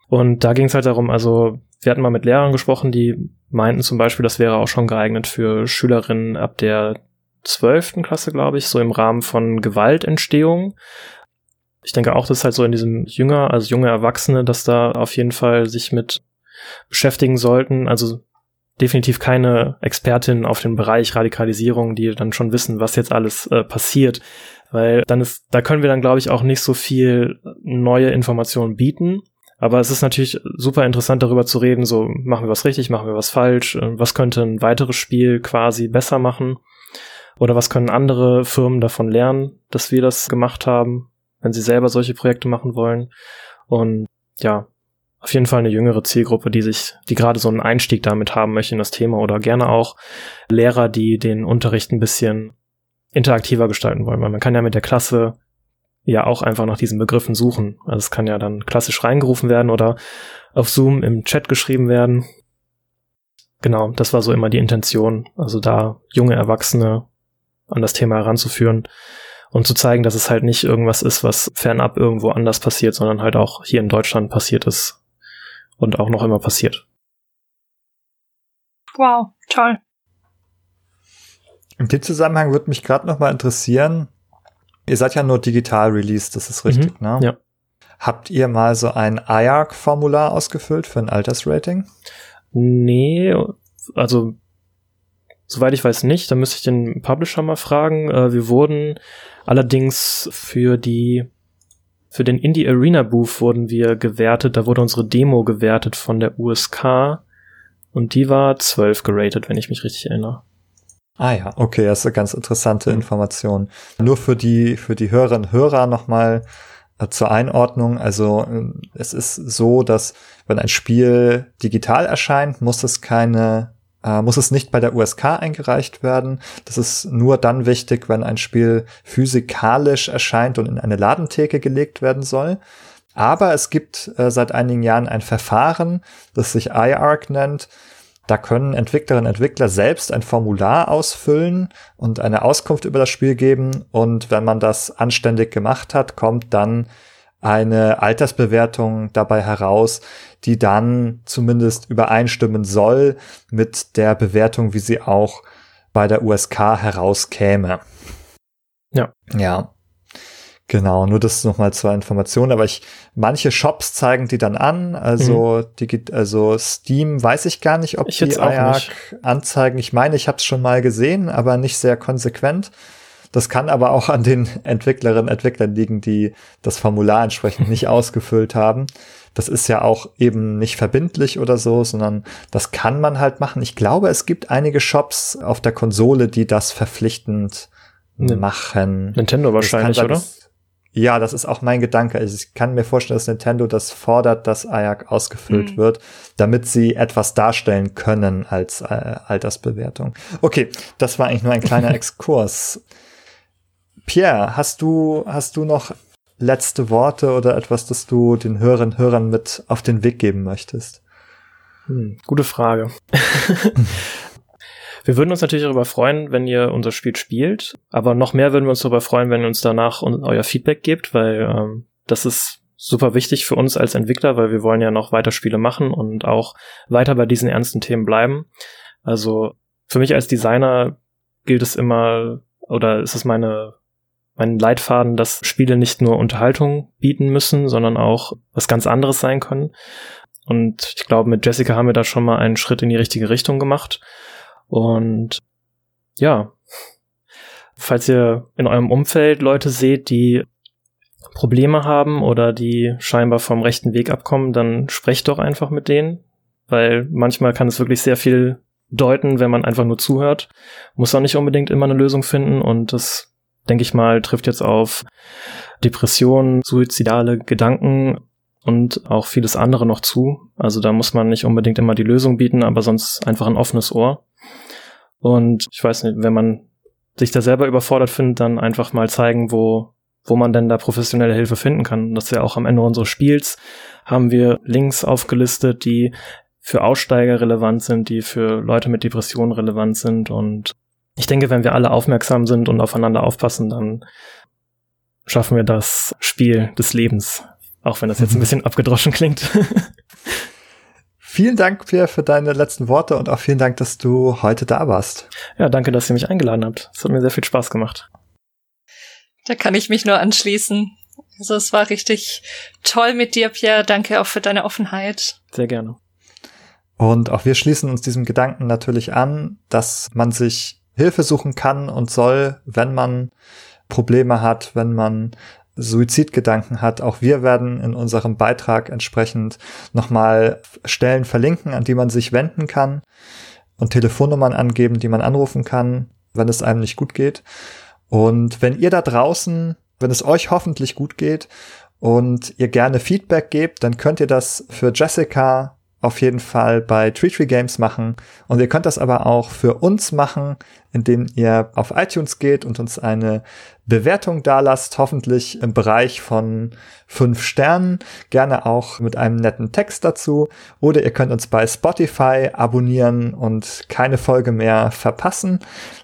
Und da ging es halt darum, also wir hatten mal mit Lehrern gesprochen, die meinten zum Beispiel, das wäre auch schon geeignet für Schülerinnen ab der zwölften Klasse, glaube ich, so im Rahmen von Gewaltentstehung. Ich denke auch, dass halt so in diesem jünger, also junge Erwachsene, dass da auf jeden Fall sich mit beschäftigen sollten. Also definitiv keine Expertin auf den Bereich Radikalisierung, die dann schon wissen, was jetzt alles äh, passiert. Weil dann ist, da können wir dann, glaube ich, auch nicht so viel neue Informationen bieten. Aber es ist natürlich super interessant, darüber zu reden, so machen wir was richtig, machen wir was falsch, äh, was könnte ein weiteres Spiel quasi besser machen. Oder was können andere Firmen davon lernen, dass wir das gemacht haben, wenn sie selber solche Projekte machen wollen. Und ja, auf jeden Fall eine jüngere Zielgruppe, die sich, die gerade so einen Einstieg damit haben möchte in das Thema oder gerne auch Lehrer, die den Unterricht ein bisschen interaktiver gestalten wollen, weil man kann ja mit der Klasse ja auch einfach nach diesen Begriffen suchen. Also es kann ja dann klassisch reingerufen werden oder auf Zoom im Chat geschrieben werden. Genau, das war so immer die Intention, also da junge Erwachsene an das Thema heranzuführen und zu zeigen, dass es halt nicht irgendwas ist, was fernab irgendwo anders passiert, sondern halt auch hier in Deutschland passiert ist und auch noch immer passiert. Wow, toll. In dem Zusammenhang würde mich gerade noch mal interessieren, ihr seid ja nur digital released, das ist richtig, mhm, ne? Ja. Habt ihr mal so ein IARC-Formular ausgefüllt für ein Altersrating? Nee, also soweit ich weiß nicht, da müsste ich den Publisher mal fragen. Äh, wir wurden allerdings für die für den Indie Arena Booth wurden wir gewertet, da wurde unsere Demo gewertet von der USK und die war 12 geratet, wenn ich mich richtig erinnere. Ah ja, okay, das ist eine ganz interessante. Information. Nur für die, für die Hörerinnen und Hörer nochmal äh, zur Einordnung. Also äh, es ist so, dass wenn ein Spiel digital erscheint, muss es keine äh, muss es nicht bei der USK eingereicht werden. Das ist nur dann wichtig, wenn ein Spiel physikalisch erscheint und in eine Ladentheke gelegt werden soll. Aber es gibt äh, seit einigen Jahren ein Verfahren, das sich iArc nennt. Da können Entwicklerinnen und Entwickler selbst ein Formular ausfüllen und eine Auskunft über das Spiel geben. Und wenn man das anständig gemacht hat, kommt dann eine Altersbewertung dabei heraus, die dann zumindest übereinstimmen soll mit der Bewertung, wie sie auch bei der USK herauskäme. Ja. Ja. Genau, nur das nochmal zur Information, aber ich, manche Shops zeigen die dann an, also mhm. die, also Steam weiß ich gar nicht, ob ich die IAC anzeigen. Ich meine, ich habe es schon mal gesehen, aber nicht sehr konsequent. Das kann aber auch an den Entwicklerinnen und Entwicklern liegen, die das Formular entsprechend nicht ausgefüllt haben. Das ist ja auch eben nicht verbindlich oder so, sondern das kann man halt machen. Ich glaube, es gibt einige Shops auf der Konsole, die das verpflichtend ne. machen. Nintendo wahrscheinlich, oder? Ja, das ist auch mein Gedanke. Also ich kann mir vorstellen, dass Nintendo das fordert, dass AJAC ausgefüllt mhm. wird, damit sie etwas darstellen können als äh, Altersbewertung. Okay, das war eigentlich nur ein kleiner Exkurs. Pierre, hast du, hast du noch letzte Worte oder etwas, das du den Hörern Hörern mit auf den Weg geben möchtest? Hm, gute Frage. wir würden uns natürlich darüber freuen, wenn ihr unser Spiel spielt, aber noch mehr würden wir uns darüber freuen, wenn ihr uns danach euer Feedback gebt, weil ähm, das ist super wichtig für uns als Entwickler, weil wir wollen ja noch weiter Spiele machen und auch weiter bei diesen ernsten Themen bleiben. Also für mich als Designer gilt es immer oder ist es meine meinen Leitfaden, dass Spiele nicht nur Unterhaltung bieten müssen, sondern auch was ganz anderes sein können. Und ich glaube, mit Jessica haben wir da schon mal einen Schritt in die richtige Richtung gemacht. Und ja, falls ihr in eurem Umfeld Leute seht, die Probleme haben oder die scheinbar vom rechten Weg abkommen, dann sprecht doch einfach mit denen, weil manchmal kann es wirklich sehr viel deuten, wenn man einfach nur zuhört. Muss auch nicht unbedingt immer eine Lösung finden und das denke ich mal, trifft jetzt auf Depressionen, suizidale Gedanken und auch vieles andere noch zu. Also da muss man nicht unbedingt immer die Lösung bieten, aber sonst einfach ein offenes Ohr. Und ich weiß nicht, wenn man sich da selber überfordert findet, dann einfach mal zeigen, wo, wo man denn da professionelle Hilfe finden kann. Das ist ja auch am Ende unseres Spiels haben wir Links aufgelistet, die für Aussteiger relevant sind, die für Leute mit Depressionen relevant sind. Und ich denke, wenn wir alle aufmerksam sind und aufeinander aufpassen, dann schaffen wir das Spiel des Lebens. Auch wenn das jetzt ein bisschen abgedroschen klingt. Vielen Dank, Pierre, für deine letzten Worte und auch vielen Dank, dass du heute da warst. Ja, danke, dass ihr mich eingeladen habt. Es hat mir sehr viel Spaß gemacht. Da kann ich mich nur anschließen. Also es war richtig toll mit dir, Pierre. Danke auch für deine Offenheit. Sehr gerne. Und auch wir schließen uns diesem Gedanken natürlich an, dass man sich Hilfe suchen kann und soll, wenn man Probleme hat, wenn man Suizidgedanken hat. Auch wir werden in unserem Beitrag entsprechend nochmal Stellen verlinken, an die man sich wenden kann und Telefonnummern angeben, die man anrufen kann, wenn es einem nicht gut geht. Und wenn ihr da draußen, wenn es euch hoffentlich gut geht und ihr gerne Feedback gebt, dann könnt ihr das für Jessica auf jeden Fall bei Tree Tree Games machen. Und ihr könnt das aber auch für uns machen, indem ihr auf iTunes geht und uns eine Bewertung dalasst, hoffentlich im Bereich von fünf Sternen, gerne auch mit einem netten Text dazu. Oder ihr könnt uns bei Spotify abonnieren und keine Folge mehr verpassen.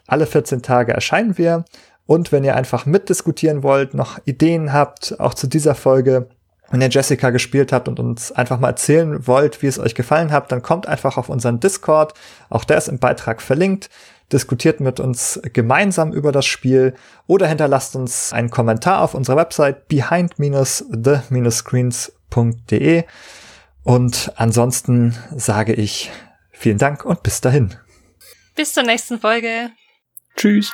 Alle 14 Tage erscheinen wir. Und wenn ihr einfach mitdiskutieren wollt, noch Ideen habt, auch zu dieser Folge, wenn ihr Jessica gespielt habt und uns einfach mal erzählen wollt, wie es euch gefallen hat, dann kommt einfach auf unseren Discord. Auch der ist im Beitrag verlinkt. Diskutiert mit uns gemeinsam über das Spiel oder hinterlasst uns einen Kommentar auf unserer Website behind-the-screens.de. Und ansonsten sage ich vielen Dank und bis dahin. Bis zur nächsten Folge. Tschüss.